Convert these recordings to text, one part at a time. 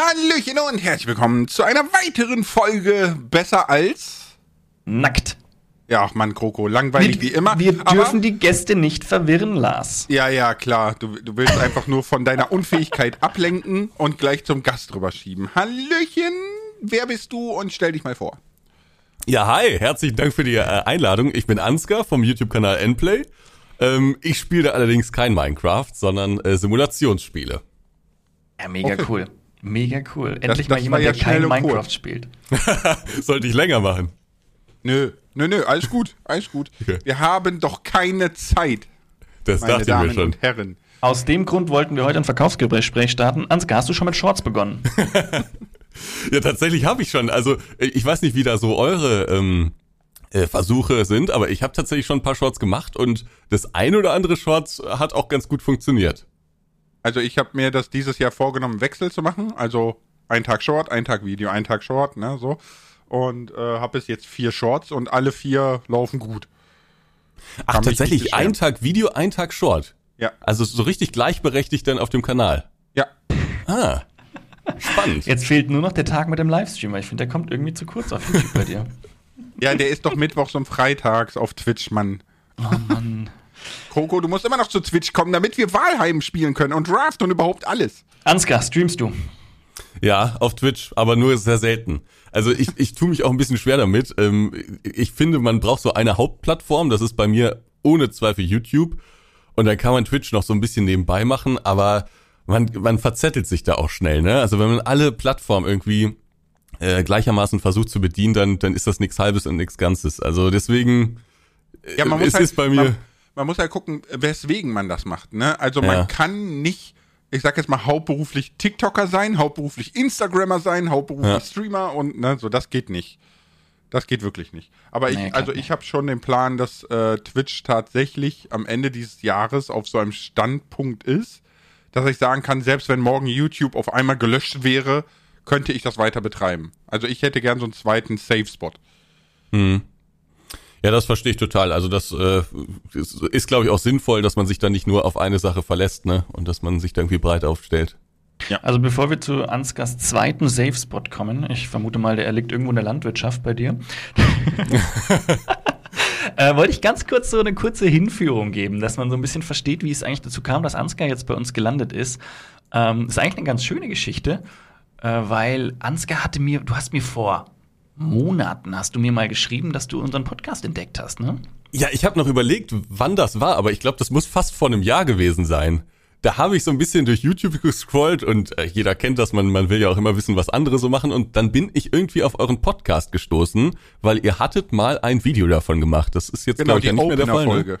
Hallöchen und herzlich willkommen zu einer weiteren Folge Besser als Nackt. Ja, ach Mann, Kroko, langweilig wie immer. Wir dürfen die Gäste nicht verwirren, Lars. Ja, ja, klar. Du, du willst einfach nur von deiner Unfähigkeit ablenken und gleich zum Gast rüberschieben. Hallöchen, wer bist du und stell dich mal vor. Ja, hi, herzlichen Dank für die äh, Einladung. Ich bin Ansgar vom YouTube-Kanal Nplay. Ähm, ich spiele allerdings kein Minecraft, sondern äh, Simulationsspiele. Ja, mega Okay. cool. Mega cool. Endlich das mal war jemand, ja der kein Minecraft kurz. spielt. Sollte ich länger machen. Nö, nö, nö, alles gut, alles gut. Okay. Wir haben doch keine Zeit, Das meine dachte ich mir Damen schon. und Herren. Aus dem Grund wollten wir heute ein Verkaufsgespräch starten. Ansgar, hast du schon mit Shorts begonnen? Ja, tatsächlich habe ich schon. Also ich weiß nicht, wie da so eure ähm, äh, Versuche sind, aber ich habe tatsächlich schon ein paar Shorts gemacht und das ein oder andere Shorts hat auch ganz gut funktioniert. Also ich habe mir das dieses Jahr vorgenommen, Wechsel zu machen. Also ein Tag Short, ein Tag Video, ein Tag Short, ne, so. Und äh, habe bis jetzt vier Shorts und alle vier laufen gut. Ach, Kann tatsächlich, ein Tag Video, ein Tag Short. Ja, Also so richtig gleichberechtigt dann auf dem Kanal. ja. Ah, spannend. Jetzt fehlt nur noch der Tag mit dem Livestream, weil ich finde, der kommt irgendwie zu kurz auf YouTube bei dir. Ja, der ist doch mittwochs und freitags auf Twitch, Mann. Oh Mann. Coco, du musst immer noch zu Twitch kommen, damit wir Wahlheim spielen können und Draft und überhaupt alles. Ansgar, streamst du? Ja, auf Twitch, aber nur sehr selten. Also ich, ich tue mich auch ein bisschen schwer damit. Ähm, ich finde, man braucht so eine Hauptplattform, das ist bei mir ohne Zweifel YouTube. Und dann kann man Twitch noch so ein bisschen nebenbei machen, aber man, man verzettelt sich da auch schnell, ne? Also wenn man alle Plattformen irgendwie äh, gleichermaßen versucht zu bedienen, dann, dann ist das nichts Halbes und nichts Ganzes. Also deswegen, Ja, man äh, muss es halt, ist bei mir. Man, man muss halt gucken, weswegen man das macht. Ne? Also Ja. man kann nicht, ich sag jetzt mal, hauptberuflich TikToker sein, hauptberuflich Instagrammer sein, hauptberuflich Ja. Streamer und ne, so, das geht nicht. Das geht wirklich nicht. Aber ich, Nee, also nicht. ich habe schon den Plan, dass äh, Twitch tatsächlich am Ende dieses Jahres auf so einem Standpunkt ist, dass ich sagen kann, selbst wenn morgen YouTube auf einmal gelöscht wäre, könnte ich das weiter betreiben. Also ich hätte gern so einen zweiten Safe-Spot. Hm. Ja, das verstehe ich total. Also das äh, ist, ist glaube ich, auch sinnvoll, dass man sich da nicht nur auf eine Sache verlässt, ne? Und dass man sich da irgendwie breit aufstellt. Also bevor wir zu Ansgars zweiten Safe-Spot kommen, ich vermute mal, der liegt irgendwo in der Landwirtschaft bei dir, äh, wollte ich ganz kurz so eine kurze Hinführung geben, dass man so ein bisschen versteht, wie es eigentlich dazu kam, dass Ansgar jetzt bei uns gelandet ist. Ähm, ist eigentlich eine ganz schöne Geschichte, äh, weil Ansgar hatte mir, du hast mir vor Monaten, hast du mir mal geschrieben, dass du unseren Podcast entdeckt hast, ne? Ja, ich habe noch überlegt, wann das war, aber ich glaube, das muss fast vor einem Jahr gewesen sein. Da habe ich so ein bisschen durch YouTube gescrollt und äh, jeder kennt das, man, man will ja auch immer wissen, was andere so machen und dann bin ich irgendwie auf euren Podcast gestoßen, weil ihr hattet mal ein Video davon gemacht. Das ist jetzt Genau, glaube ich die ja nicht mehr der Fall. Ne? Opener-Folge.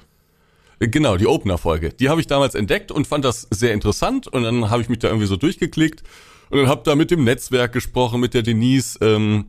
Äh, Genau, die Opener-Folge. Die habe ich damals entdeckt und fand das sehr interessant und dann habe ich mich da irgendwie so durchgeklickt und dann habe da mit dem Netzwerk gesprochen, mit der Denise. Ähm,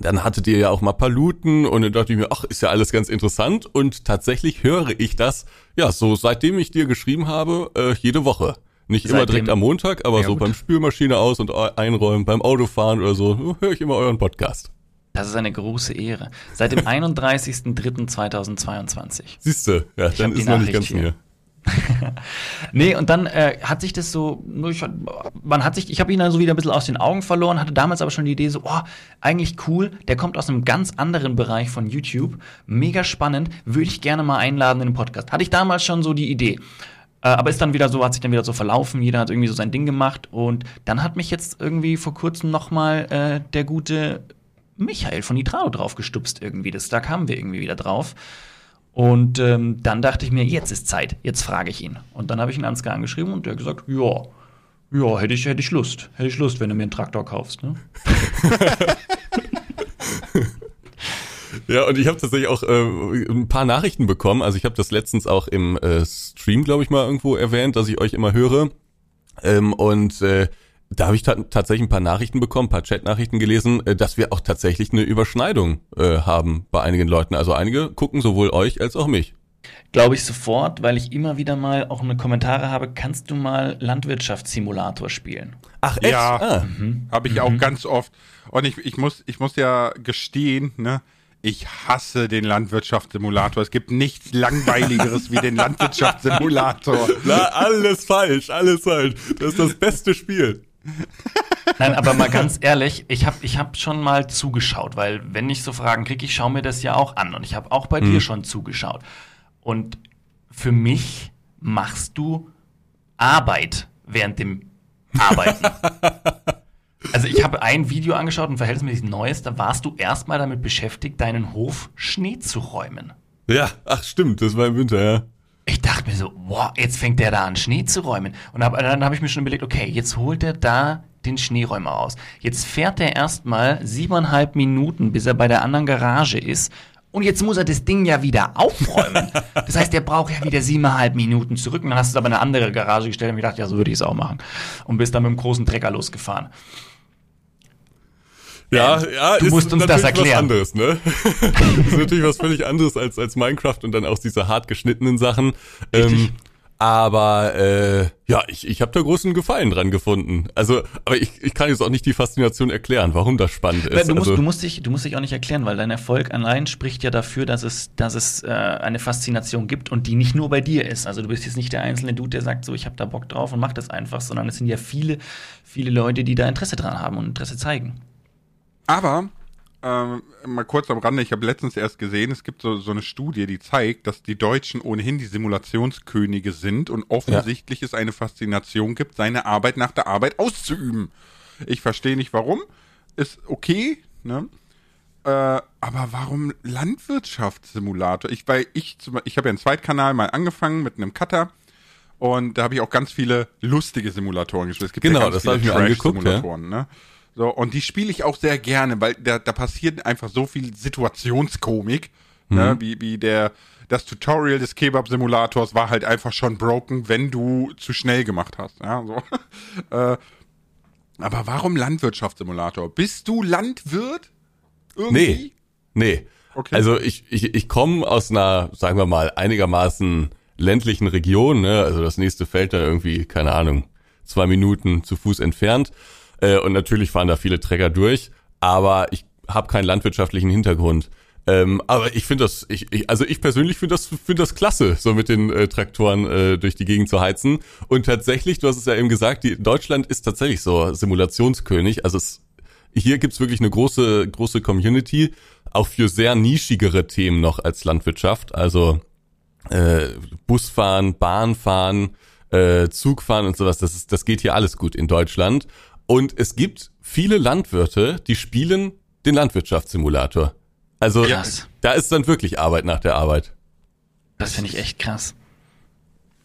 dann hattet ihr ja auch mal Paluten und dann dachte ich mir, ach, ist ja alles ganz interessant und tatsächlich höre ich das, ja, so seitdem ich dir geschrieben habe, äh, jede Woche. Nicht immer Seitdem- direkt am Montag, aber Ja, so gut. beim Spülmaschine aus und einräumen, beim Autofahren oder so, höre ich immer euren Podcast. Das ist eine große Ehre. Seit dem 31.03.2022. Siehste, ja, dann hab die ist noch nicht ganz hier. mir. Nee, und dann äh, hat sich das so, ich, man hat sich, ich habe ihn dann so wieder ein bisschen aus den Augen verloren, hatte damals aber schon die Idee so, oh, eigentlich cool, der kommt aus einem ganz anderen Bereich von YouTube, mega spannend, würde ich gerne mal einladen in den Podcast. Hatte ich damals schon so die Idee. Äh, aber ist dann wieder so, hat sich dann wieder so verlaufen, jeder hat irgendwie so sein Ding gemacht und dann hat mich jetzt irgendwie vor kurzem noch mal äh, der gute Michael von Nitrado drauf gestupst irgendwie, das, da kamen wir irgendwie wieder drauf. Und ähm, dann dachte ich mir, jetzt ist Zeit, jetzt frage ich ihn. Und dann habe ich ihn Ansgar angeschrieben und der hat gesagt, ja, ja, hätte ich, hätte ich Lust. Hätte ich Lust, wenn du mir einen Traktor kaufst. Ne? Ja, und ich habe tatsächlich auch äh, ein paar Nachrichten bekommen. Also ich habe das letztens auch im äh, Stream, glaube ich, mal irgendwo erwähnt, dass ich euch immer höre. Ähm, und äh, da habe ich ta tatsächlich ein paar Nachrichten bekommen, ein paar Chat-Nachrichten gelesen, äh, dass wir auch tatsächlich eine Überschneidung äh, haben bei einigen Leuten. Also einige gucken sowohl euch als auch mich. Glaube ich sofort, weil ich immer wieder mal auch eine Kommentare habe, kannst du mal Landwirtschaftssimulator spielen? Ach, echt? Ja. Ah. Habe ich auch ganz oft. Und ich, ich, muss, ich muss ja gestehen, ne? Ich hasse den Landwirtschaftssimulator. Es gibt nichts langweiligeres wie den Landwirtschaftssimulator. Na, alles falsch, alles falsch. Das ist das beste Spiel. Nein, aber mal ganz ehrlich, ich habe ich hab schon mal zugeschaut, weil wenn ich so Fragen kriege, ich schaue mir das ja auch an und ich habe auch bei Mhm. dir schon zugeschaut. Und für mich machst du Arbeit während dem Arbeiten. also ich habe ein Video angeschaut, ein verhältnismäßig neues, da warst du erstmal damit beschäftigt, deinen Hof Schnee zu räumen. Ja, ach stimmt, das war im Winter, ja. Ich dachte mir so, wow, jetzt fängt der da an, Schnee zu räumen. Und hab, dann habe ich mir schon überlegt, okay, jetzt holt er da den Schneeräumer raus. Jetzt fährt er erstmal siebeneinhalb Minuten, bis er bei der anderen Garage ist. Und jetzt muss er das Ding ja wieder aufräumen. Das heißt, er braucht ja wieder siebeneinhalb Minuten zurück. Und dann hast du es aber in eine andere Garage gestellt und mir gedacht, ja, so würde ich es auch machen. Und bist dann mit dem großen Trecker losgefahren. Ja, ja, du ist musst uns natürlich das erklären. was anderes, ne? ist natürlich was völlig anderes als, als Minecraft und dann auch diese hart geschnittenen Sachen. Ähm, aber äh, ja, ich, ich habe da großen Gefallen dran gefunden. Also, aber ich, ich kann jetzt auch nicht die Faszination erklären, warum das spannend ist. Du musst, also, du, musst dich, du musst dich auch nicht erklären, weil dein Erfolg allein spricht ja dafür, dass es, dass es äh, eine Faszination gibt und die nicht nur bei dir ist. Also du bist jetzt nicht der einzelne Dude, der sagt, so ich habe da Bock drauf und mach das einfach, sondern es sind ja viele, viele Leute, die da Interesse dran haben und Interesse zeigen. Aber ähm, mal kurz am Rande, ich habe letztens erst gesehen, es gibt so, so eine Studie, die zeigt, dass die Deutschen ohnehin die Simulationskönige sind und offensichtlich es eine Faszination gibt, seine Arbeit nach der Arbeit auszuüben. Ich verstehe nicht warum. Ist okay, ne? Äh, aber warum Landwirtschaftssimulator? Ich, weil ich, zum- ich habe ja einen Zweitkanal mal angefangen mit einem Cutter und da habe ich auch ganz viele lustige Simulatoren gespielt. Es gibt Genau, ganz das viele ich mir angeguckt, ja. Trash-Simulatoren, ne? So, und die spiele ich auch sehr gerne, weil da, da passiert einfach so viel Situationskomik, ne? Mhm. Wie, wie der, das Tutorial des Kebab-Simulators war halt einfach schon broken, wenn du zu schnell gemacht hast, ja, so. äh, aber warum Landwirtschaftssimulator? Bist du Landwirt? Irgendwie? Nee. Nee. Okay. Also ich, ich, ich komme aus einer, sagen wir mal, einigermaßen ländlichen Region, ne? Also das nächste Feld da irgendwie, keine Ahnung, zwei Minuten zu Fuß entfernt. Äh, und natürlich fahren da viele Trecker durch, aber ich habe keinen landwirtschaftlichen Hintergrund. Ähm, aber ich finde das, ich, ich, also ich persönlich finde das, finde das klasse, so mit den äh, Traktoren äh, durch die Gegend zu heizen. Und tatsächlich, du hast es ja eben gesagt, die, Deutschland ist tatsächlich so Simulationskönig. Also es hier gibt's wirklich eine große, große Community, auch für sehr nischigere Themen noch als Landwirtschaft. Also äh, Busfahren, Bahnfahren, äh, Zugfahren und sowas. Das, ist, das geht hier alles gut in Deutschland. Und es gibt viele Landwirte, die spielen den Landwirtschaftssimulator. Also Krass. da ist dann wirklich Arbeit nach der Arbeit. Das finde ich echt krass.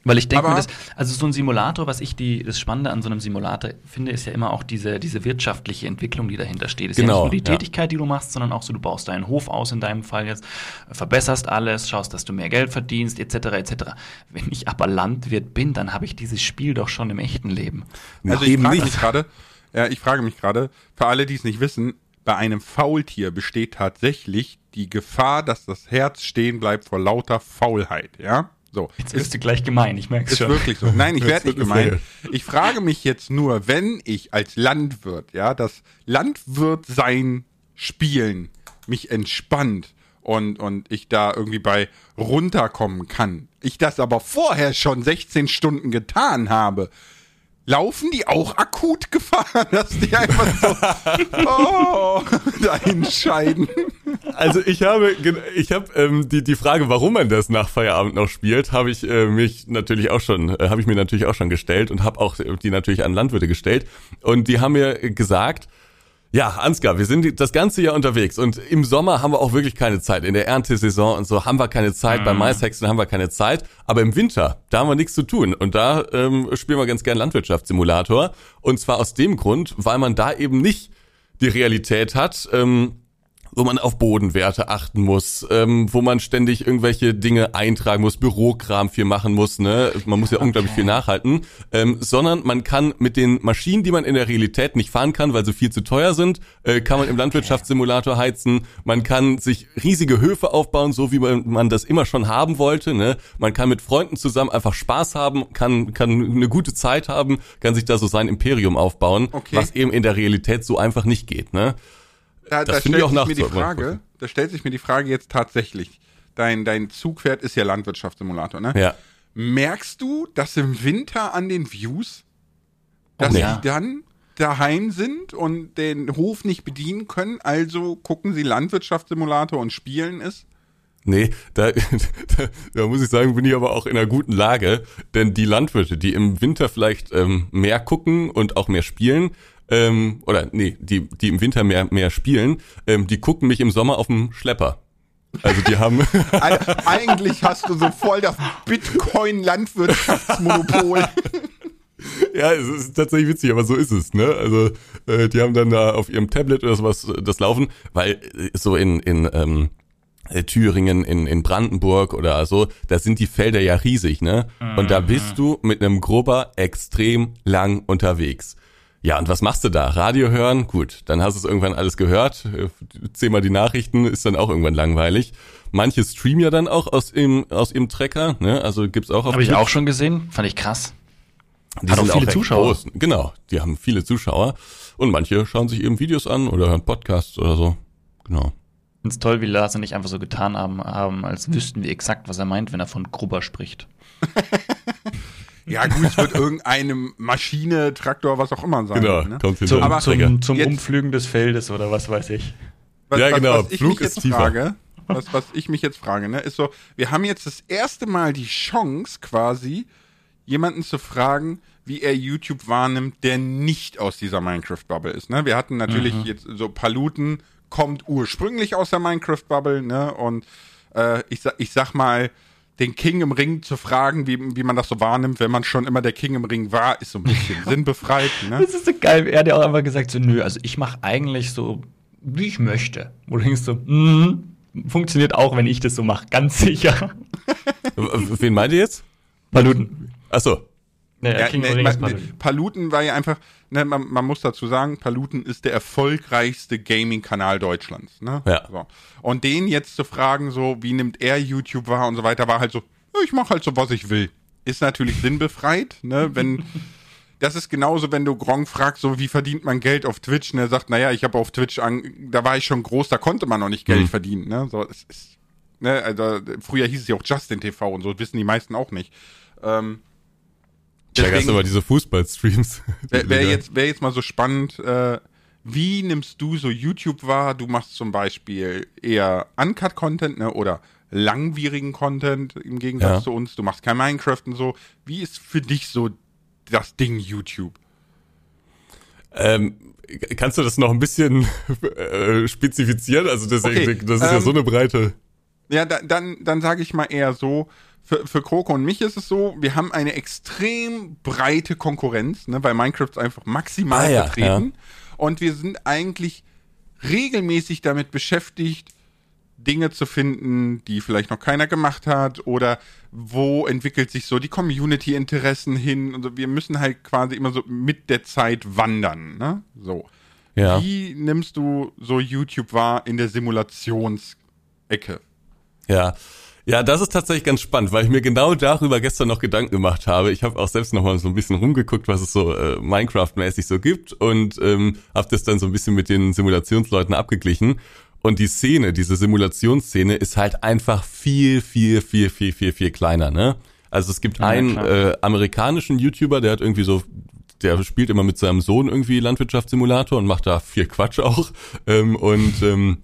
Weil ich denke mir Aber- das, also so ein Simulator, was ich die, das Spannende an so einem Simulator finde, ist ja immer auch diese, diese wirtschaftliche Entwicklung, die dahinter steht. Es ist ja Genau, nicht nur die ja. Tätigkeit, die du machst, sondern auch so, du baust deinen Hof aus in deinem Fall jetzt, verbesserst alles, schaust, dass du mehr Geld verdienst, etc. etc. Wenn ich aber Landwirt bin, dann habe ich dieses Spiel doch schon im echten Leben. Also ich frage mich gerade, ja, ich frage mich gerade, für alle, die es nicht wissen, bei einem Faultier besteht tatsächlich die Gefahr, dass das Herz stehen bleibt vor lauter Faulheit, ja? So. Jetzt wirst du gleich gemein, ich merke es Ist schon. wirklich so. Nein, ich werde nicht gemein. Ich frage mich jetzt nur, wenn ich als Landwirt, ja, das Landwirtsein spielen mich entspannt und, und ich da irgendwie bei runterkommen kann, ich das aber vorher schon 16 Stunden getan habe, laufen die auch akut Gefahr, dass die einfach so oh, dahin scheiden? Also ich habe, ich habe ähm, die die Frage, warum man das nach Feierabend noch spielt, habe ich äh, mich natürlich auch schon, äh, habe ich mir natürlich auch schon gestellt und habe auch die natürlich an Landwirte gestellt und die haben mir gesagt, ja, Ansgar, wir sind das ganze Jahr unterwegs und im Sommer haben wir auch wirklich keine Zeit. In der Erntesaison und so haben wir keine Zeit. Beim Maishexen haben wir keine Zeit. Aber im Winter, da haben wir nichts zu tun. Und da ähm, spielen wir ganz gern Landwirtschaftssimulator. Und zwar aus dem Grund, weil man da eben nicht die Realität hat, ähm, wo man auf Bodenwerte achten muss, ähm, wo man ständig irgendwelche Dinge eintragen muss, Bürokram viel machen muss, ne? Man muss ja unglaublich viel nachhalten, ähm, sondern man kann mit den Maschinen, die man in der Realität nicht fahren kann, weil sie viel zu teuer sind, äh, kann man im Landwirtschaftssimulator heizen. Man kann sich riesige Höfe aufbauen, so wie man, man das immer schon haben wollte, ne? Man kann mit Freunden zusammen einfach Spaß haben, kann kann eine gute Zeit haben, kann sich da so sein Imperium aufbauen, Okay. was eben in der Realität so einfach nicht geht, ne? Da, Das da finde ich stellt auch sich mir die. Frage, da stellt sich mir die Frage jetzt tatsächlich. Dein, dein Zugpferd ist ja Landwirtschaftssimulator, ne? Ja. Merkst du, dass im Winter an den Views, dass Oh, ja. die dann daheim sind und den Hof nicht bedienen können, also gucken sie Landwirtschaftssimulator und spielen es. Nee, da, da, da muss ich sagen, bin ich aber auch in einer guten Lage, denn die Landwirte, die im Winter vielleicht ähm, mehr gucken und auch mehr spielen, ähm, oder nee, die, die im Winter mehr, mehr spielen, ähm, die gucken mich im Sommer auf dem Schlepper. Also die haben. Eigentlich hast du so voll das Bitcoin-Landwirtschaftsmonopol. Ja, es ist tatsächlich witzig, aber so ist es, ne? Also äh, die haben dann da auf ihrem Tablet oder sowas äh, das laufen, weil äh, so in, in ähm, äh, Thüringen, in, in Brandenburg oder so, da sind die Felder ja riesig, ne? Und da bist du mit einem Grubber extrem lang unterwegs. Ja, und was machst du da? Radio hören? Gut, dann hast du es irgendwann alles gehört. Zehnmal die Nachrichten, ist dann auch irgendwann langweilig. Manche streamen ja dann auch aus im, aus ihrem Trecker, ne? Also gibt's auch auf Habe ich auch schon gesehen, fand ich krass. Die Hat auch sind viele recht Zuschauer. Groß. Genau, die haben viele Zuschauer. Und manche schauen sich eben Videos an oder hören Podcasts oder so. Genau. Find's toll, wie Lars und ich einfach so getan haben, haben, als wüssten wir exakt, was er meint, wenn er von Grubber spricht. Ja, gut, es wird irgendeine Maschine, Traktor, was auch immer sein. Genau, ne? kommt Zum, Aber- zum, zum Jetzt- Umflügen des Feldes oder was weiß ich. Was, Ja, was, genau, Was ich Flug mich ist jetzt tiefer. frage, was, was ich mich jetzt frage, ne, ist so, wir haben jetzt das erste Mal die Chance quasi, jemanden zu fragen, wie er YouTube wahrnimmt, der nicht aus dieser Minecraft-Bubble ist. Ne? Wir hatten natürlich jetzt so Paluten, kommt ursprünglich aus der Minecraft-Bubble, ne? Und äh, ich, sag, ich sag mal, den King im Ring zu fragen, wie, wie man das so wahrnimmt, wenn man schon immer der King im Ring war, ist so ein bisschen sinnbefreit. Ne? Das ist so geil. Er hat ja auch einfach gesagt, so, nö, also ich mache eigentlich so, wie ich möchte. Wo du denkst so, mhm, funktioniert auch, wenn ich das so mache, ganz sicher. Wen meint ihr jetzt? Paluten. Achso. Nee, Ja, King ne, of Ring ist ma- Paluten. War ja einfach, ne, man, man muss dazu sagen, Paluten ist der erfolgreichste Gaming-Kanal Deutschlands. Ne? Ja. So. Und den jetzt zu fragen, so, wie nimmt er YouTube wahr und so weiter, war halt so, ja, ich mache halt so, was ich will. Ist natürlich sinnbefreit, ne, wenn. Das ist genauso, wenn du Gronk fragst, so wie verdient man Geld auf Twitch, und er sagt, naja, ich habe auf Twitch an, da war ich schon groß, da konnte man noch nicht Geld Mhm. verdienen, ne? So, es ist, ne, also früher hieß es ja auch Justin TV und so, wissen die meisten auch nicht. Ähm, Da gab's deswegen- immer diese Fußballstreams. Wäre wär jetzt, wär jetzt mal so spannend, äh, wie nimmst du so YouTube wahr? Du machst zum Beispiel eher Uncut-Content ne, oder langwierigen Content im Gegensatz Ja. zu uns. Du machst kein Minecraft und so. Wie ist für dich so das Ding YouTube? Ähm, kannst du das noch ein bisschen äh, spezifizieren? Also das, Okay, das ist ja ähm, so eine breite. Ja, da, dann, dann sage ich mal eher so, für, für Kroko und mich ist es so, wir haben eine extrem breite Konkurrenz, ne, weil Minecraft ist einfach maximal Ah, ja, vertreten. Und wir sind eigentlich regelmäßig damit beschäftigt, Dinge zu finden, die vielleicht noch keiner gemacht hat oder wo entwickelt sich so die Community-Interessen hin. Und so. Wir müssen halt quasi immer so mit der Zeit wandern. Ne? So. Ja. Wie nimmst du so YouTube wahr in der Simulationsecke? Ja. Ja, das ist tatsächlich ganz spannend, weil ich mir genau darüber gestern noch Gedanken gemacht habe. Ich habe auch selbst noch mal so ein bisschen rumgeguckt, was es so äh, Minecraft-mäßig so gibt und ähm, habe das dann so ein bisschen mit den Simulationsleuten abgeglichen. Und die Szene, diese Simulationsszene, ist halt einfach viel, viel, viel, viel, viel, viel kleiner, ne? Also es gibt Ja, einen äh, amerikanischen YouTuber, der hat irgendwie so, der spielt immer mit seinem Sohn irgendwie Landwirtschaftssimulator und macht da viel Quatsch auch. Ähm, und ähm,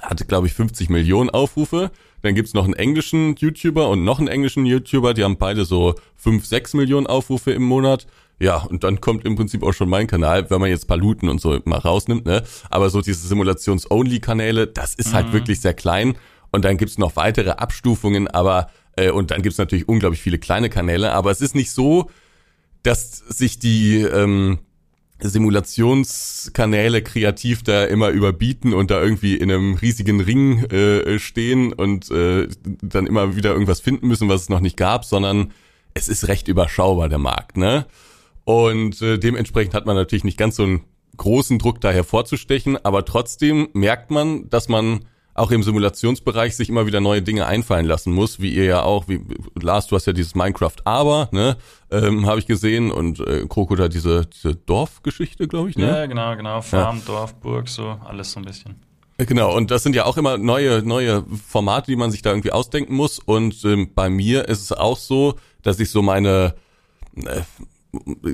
hatte, glaube ich, 50 Millionen Aufrufe. Dann gibt's noch einen englischen YouTuber und noch einen englischen YouTuber, die haben beide so 5, 6 Millionen Aufrufe im Monat. Ja, und dann kommt im Prinzip auch schon mein Kanal, wenn man jetzt Paluten und so mal rausnimmt, ne? Aber so diese Simulations-Only-Kanäle, das ist halt wirklich sehr klein. Und dann gibt's noch weitere Abstufungen, aber äh, und dann gibt's natürlich unglaublich viele kleine Kanäle, aber es ist nicht so, dass sich die ähm, Simulationskanäle kreativ da immer überbieten und da irgendwie in einem riesigen Ring äh, stehen und äh, dann immer wieder irgendwas finden müssen, was es noch nicht gab, sondern es ist recht überschaubar, der Markt, ne? Und äh, dementsprechend hat man natürlich nicht ganz so einen großen Druck da hervorzustechen, aber trotzdem merkt man, dass man auch im Simulationsbereich sich immer wieder neue Dinge einfallen lassen muss, wie ihr ja auch, wie Lars, du hast ja dieses Minecraft Aber, ne, ähm, habe ich gesehen und äh, Kroko da diese, diese Dorfgeschichte, glaube ich, ne? Ja, genau, genau. Farm, Dorf, Burg, so, alles so ein bisschen. Äh, Genau, und das sind ja auch immer neue, neue Formate, die man sich da irgendwie ausdenken muss. Und ähm, bei mir ist es auch so, dass ich so meine, äh,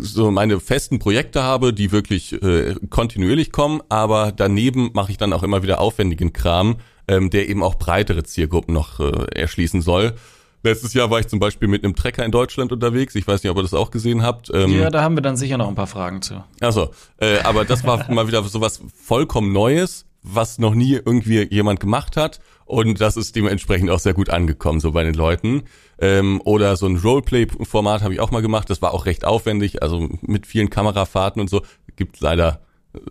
so meine festen Projekte habe, die wirklich äh, kontinuierlich kommen, aber daneben mache ich dann auch immer wieder aufwendigen Kram, ähm, der eben auch breitere Zielgruppen noch äh, erschließen soll. Letztes Jahr war ich zum Beispiel mit einem Trecker in Deutschland unterwegs. Ich weiß nicht, ob ihr das auch gesehen habt. Ähm, ja, da haben wir dann sicher noch ein paar Fragen zu. Also, äh, aber das war mal wieder so was vollkommen Neues, was noch nie irgendwie jemand gemacht hat. Und das ist dementsprechend auch sehr gut angekommen, so bei den Leuten. Ähm, oder so ein Roleplay-Format habe ich auch mal gemacht. Das war auch recht aufwendig, also mit vielen Kamerafahrten und so. Gibt leider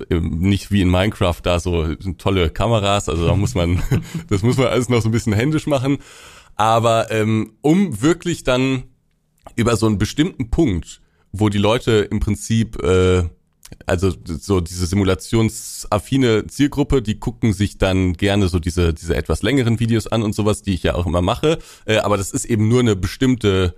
nicht wie in Minecraft da so tolle Kameras. Also da muss man, das muss man alles noch so ein bisschen händisch machen. Aber ähm, um wirklich dann über so einen bestimmten Punkt, wo die Leute im Prinzip äh, also so diese simulationsaffine Zielgruppe, die gucken sich dann gerne so diese diese etwas längeren Videos an und sowas, die ich ja auch immer mache. Äh, aber das ist eben nur eine bestimmte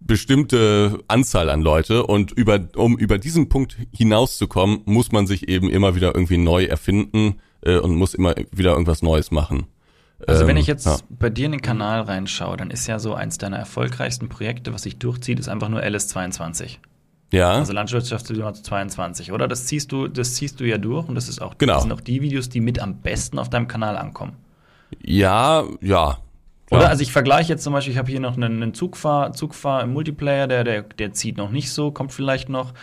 bestimmte Anzahl an Leute und über um über diesen Punkt hinauszukommen, muss man sich eben immer wieder irgendwie neu erfinden äh, und muss immer wieder irgendwas Neues machen. Also wenn ähm, ich jetzt ja. bei dir in den Kanal reinschaue, dann ist ja so eins deiner erfolgreichsten Projekte, was sich durchzieht, ist einfach nur LS22. Ja. Also Landwirtschaftssimulator 22, oder? Das ziehst du, das ziehst du ja durch und das ist auch, genau. das sind auch die Videos, die mit am besten auf deinem Kanal ankommen. Ja, ja. Klar. Oder? Also ich vergleiche jetzt zum Beispiel, ich habe hier noch einen, einen Zugfahr, Zugfahr im Multiplayer, der, der, der zieht noch nicht so, kommt vielleicht noch.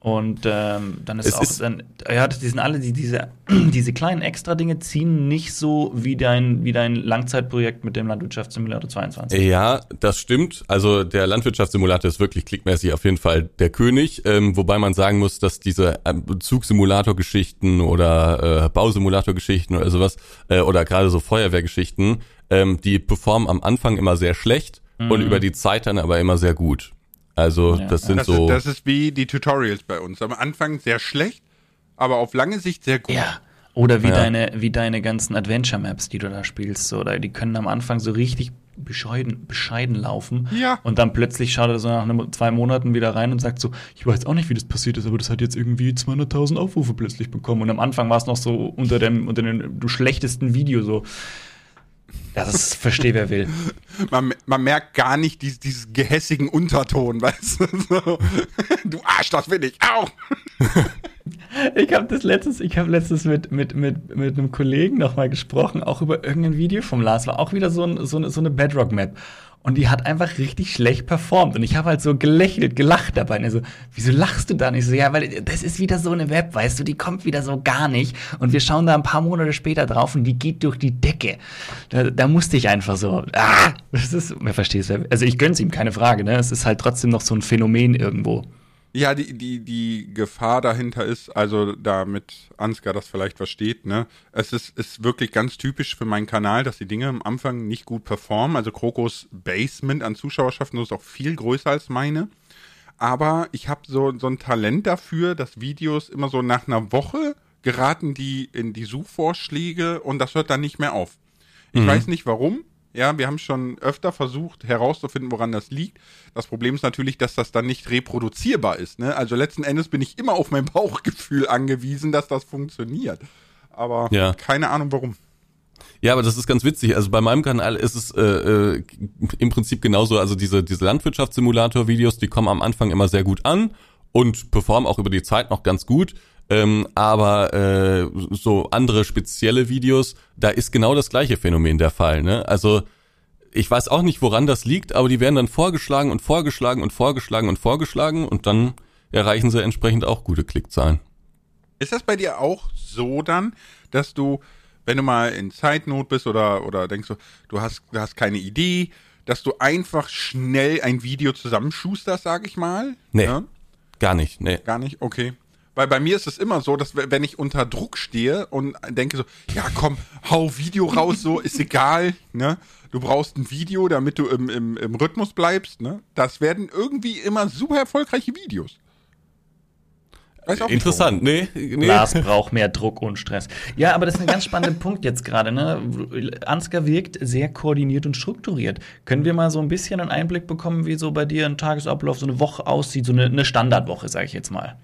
Und ähm, dann ist es auch, ist dann, ja, die sind alle, die, diese, diese kleinen Extra-Dinge ziehen nicht so wie dein, wie dein Langzeitprojekt mit dem Landwirtschaftssimulator 22. Ja, das stimmt. Also der Landwirtschaftssimulator ist wirklich klickmäßig auf jeden Fall der König, ähm, wobei man sagen muss, dass diese ähm, Zugsimulator-Geschichten oder äh, Bausimulator-Geschichten oder sowas äh, oder gerade so Feuerwehrgeschichten, ähm, die performen am Anfang immer sehr schlecht mhm. und über die Zeit dann aber immer sehr gut. Also ja. das sind das so. Ist, das ist wie die Tutorials bei uns. Am Anfang sehr schlecht, aber auf lange Sicht sehr gut. Ja. Oder wie ja. deine, wie deine ganzen Adventure Maps, die du da spielst, so, oder die können am Anfang so richtig bescheiden, bescheiden laufen. Ja. Und dann plötzlich schaut er so nach einem, zwei Monaten wieder rein und sagt so, ich weiß auch nicht, wie das passiert ist, aber das hat jetzt irgendwie 200.000 Aufrufe plötzlich bekommen. Und am Anfang war es noch so unter dem, unter dem schlechtesten Video so. Ja, das verstehe wer will. Man, man merkt gar nicht dieses, dieses gehässigen Unterton, weißt du? So. Du Arsch, das will ich auch. Ich habe das letztes, ich habe letztens mit, mit, mit, mit einem Kollegen nochmal gesprochen, auch über irgendein Video vom Lars, war auch wieder so, ein, so, eine, so eine Bedrock-Map. Und die hat einfach richtig schlecht performt. Und ich habe halt so gelächelt, gelacht dabei. Und er so, wieso lachst du da nicht so? Ja, weil das ist wieder so eine Web, weißt du, die kommt wieder so gar nicht. Und wir schauen da ein paar Monate später drauf und die geht durch die Decke. Da, da musste ich einfach so, ah, das ist, wer versteht es? Also ich gönn's ihm, keine Frage, ne? Es ist halt trotzdem noch so ein Phänomen irgendwo. Ja, die, die, die Gefahr dahinter ist, also damit Ansgar das vielleicht versteht, ne, es ist, ist wirklich ganz typisch für meinen Kanal, dass die Dinge am Anfang nicht gut performen. Also Krokos Basement an Zuschauerschaften ist auch viel größer als meine. Aber ich habe so, so ein Talent dafür, dass Videos immer so nach einer Woche geraten die in die Suchvorschläge und das hört dann nicht mehr auf. Ich mhm. weiß nicht warum. Ja, wir haben schon öfter versucht herauszufinden, woran das liegt. Das Problem ist natürlich, dass das dann nicht reproduzierbar ist. Ne? Also letzten Endes bin ich immer auf mein Bauchgefühl angewiesen, dass das funktioniert. Aber ja. keine Ahnung warum. Ja, aber das ist ganz witzig. Also bei meinem Kanal ist es äh, äh, im Prinzip genauso. Also diese, diese Landwirtschaftssimulator-Videos, die kommen am Anfang immer sehr gut an und performen auch über die Zeit noch ganz gut. Ähm, aber äh, so andere spezielle Videos, da ist genau das gleiche Phänomen der Fall. Ne? Also ich weiß auch nicht, woran das liegt, aber die werden dann vorgeschlagen und vorgeschlagen und vorgeschlagen und vorgeschlagen und dann erreichen sie entsprechend auch gute Klickzahlen. Ist das bei dir auch so dann, dass du, wenn du mal in Zeitnot bist oder, oder denkst du, du hast, du hast keine Idee, dass du einfach schnell ein Video zusammenschusterst, sag ich mal? Nee. Ja? Gar nicht, nee. Gar nicht, okay. Weil bei mir ist es immer so, dass wenn ich unter Druck stehe und denke so, ja komm, hau Video raus, so ist egal, ne? Du brauchst ein Video, damit du im, im, im Rhythmus bleibst, ne? Das werden irgendwie immer super erfolgreiche Videos. Interessant, nee, nee. Lars braucht mehr Druck und Stress. Ja, aber das ist ein ganz spannender Punkt jetzt gerade. Ne? Ansgar wirkt sehr koordiniert und strukturiert. Können wir mal so ein bisschen einen Einblick bekommen, wie so bei dir ein Tagesablauf, so eine Woche aussieht, so eine, eine Standardwoche, sage ich jetzt mal?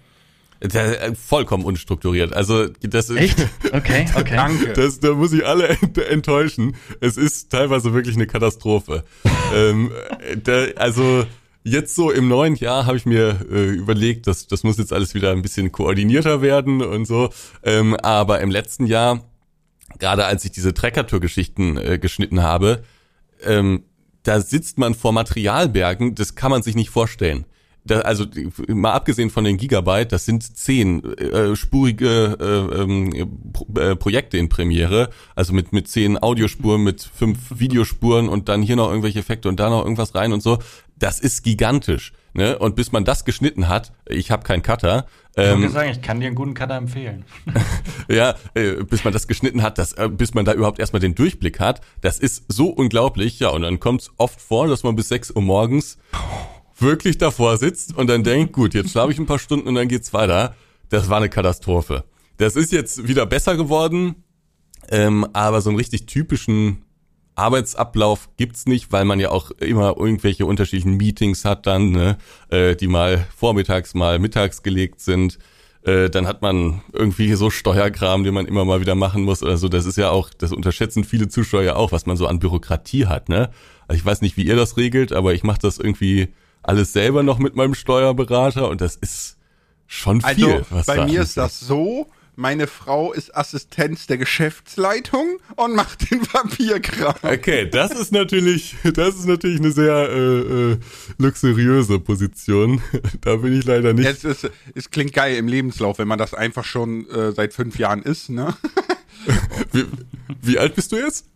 Der, äh, vollkommen unstrukturiert. Also das ist echt okay, okay. Danke. Das, da muss ich alle enttäuschen. Es ist teilweise wirklich eine Katastrophe. ähm, da, also jetzt so im neuen Jahr habe ich mir äh, überlegt, dass das muss jetzt alles wieder ein bisschen koordinierter werden und so. Ähm, aber im letzten Jahr, gerade als ich diese Trekkertour-Geschichten äh, geschnitten habe, ähm, da sitzt man vor Materialbergen, das kann man sich nicht vorstellen. Da, also mal abgesehen von den Gigabyte, das sind zehn äh, spurige äh, ähm, äh, Projekte in Premiere, also mit mit zehn Audiospuren, mit fünf Videospuren und dann hier noch irgendwelche Effekte und da noch irgendwas rein und so. Das ist gigantisch. Ne? Und bis man das geschnitten hat, ich habe keinen Cutter. Ähm, ich, sagen, ich kann dir einen guten Cutter empfehlen. ja, äh, bis man das geschnitten hat, das, äh, bis man da überhaupt erstmal den Durchblick hat, das ist so unglaublich. Ja, und dann kommt es oft vor, dass man bis sechs Uhr morgens wirklich davor sitzt und dann denkt, gut, jetzt schlafe ich ein paar Stunden und dann geht's weiter. Das war eine Katastrophe. Das ist jetzt wieder besser geworden, ähm, aber so einen richtig typischen Arbeitsablauf gibt's nicht, weil man ja auch immer irgendwelche unterschiedlichen Meetings hat dann, ne, äh, die mal vormittags, mal mittags gelegt sind. Äh, dann hat man irgendwie so Steuerkram, den man immer mal wieder machen muss oder so. Das ist ja auch, das unterschätzen viele Zuschauer ja auch, was man so an Bürokratie hat, ne? Also ich weiß nicht, wie ihr das regelt, aber ich mache das irgendwie alles selber noch mit meinem Steuerberater und das ist schon viel. Also bei mir ist das so, meine Frau ist Assistenz der Geschäftsleitung und macht den Papierkram. Okay, das ist natürlich, das ist natürlich eine sehr äh, äh, luxuriöse Position. da bin ich leider nicht. Es, ist, es klingt geil im Lebenslauf, wenn man das einfach schon äh, seit fünf Jahren ist, ne? wie, wie alt bist du jetzt?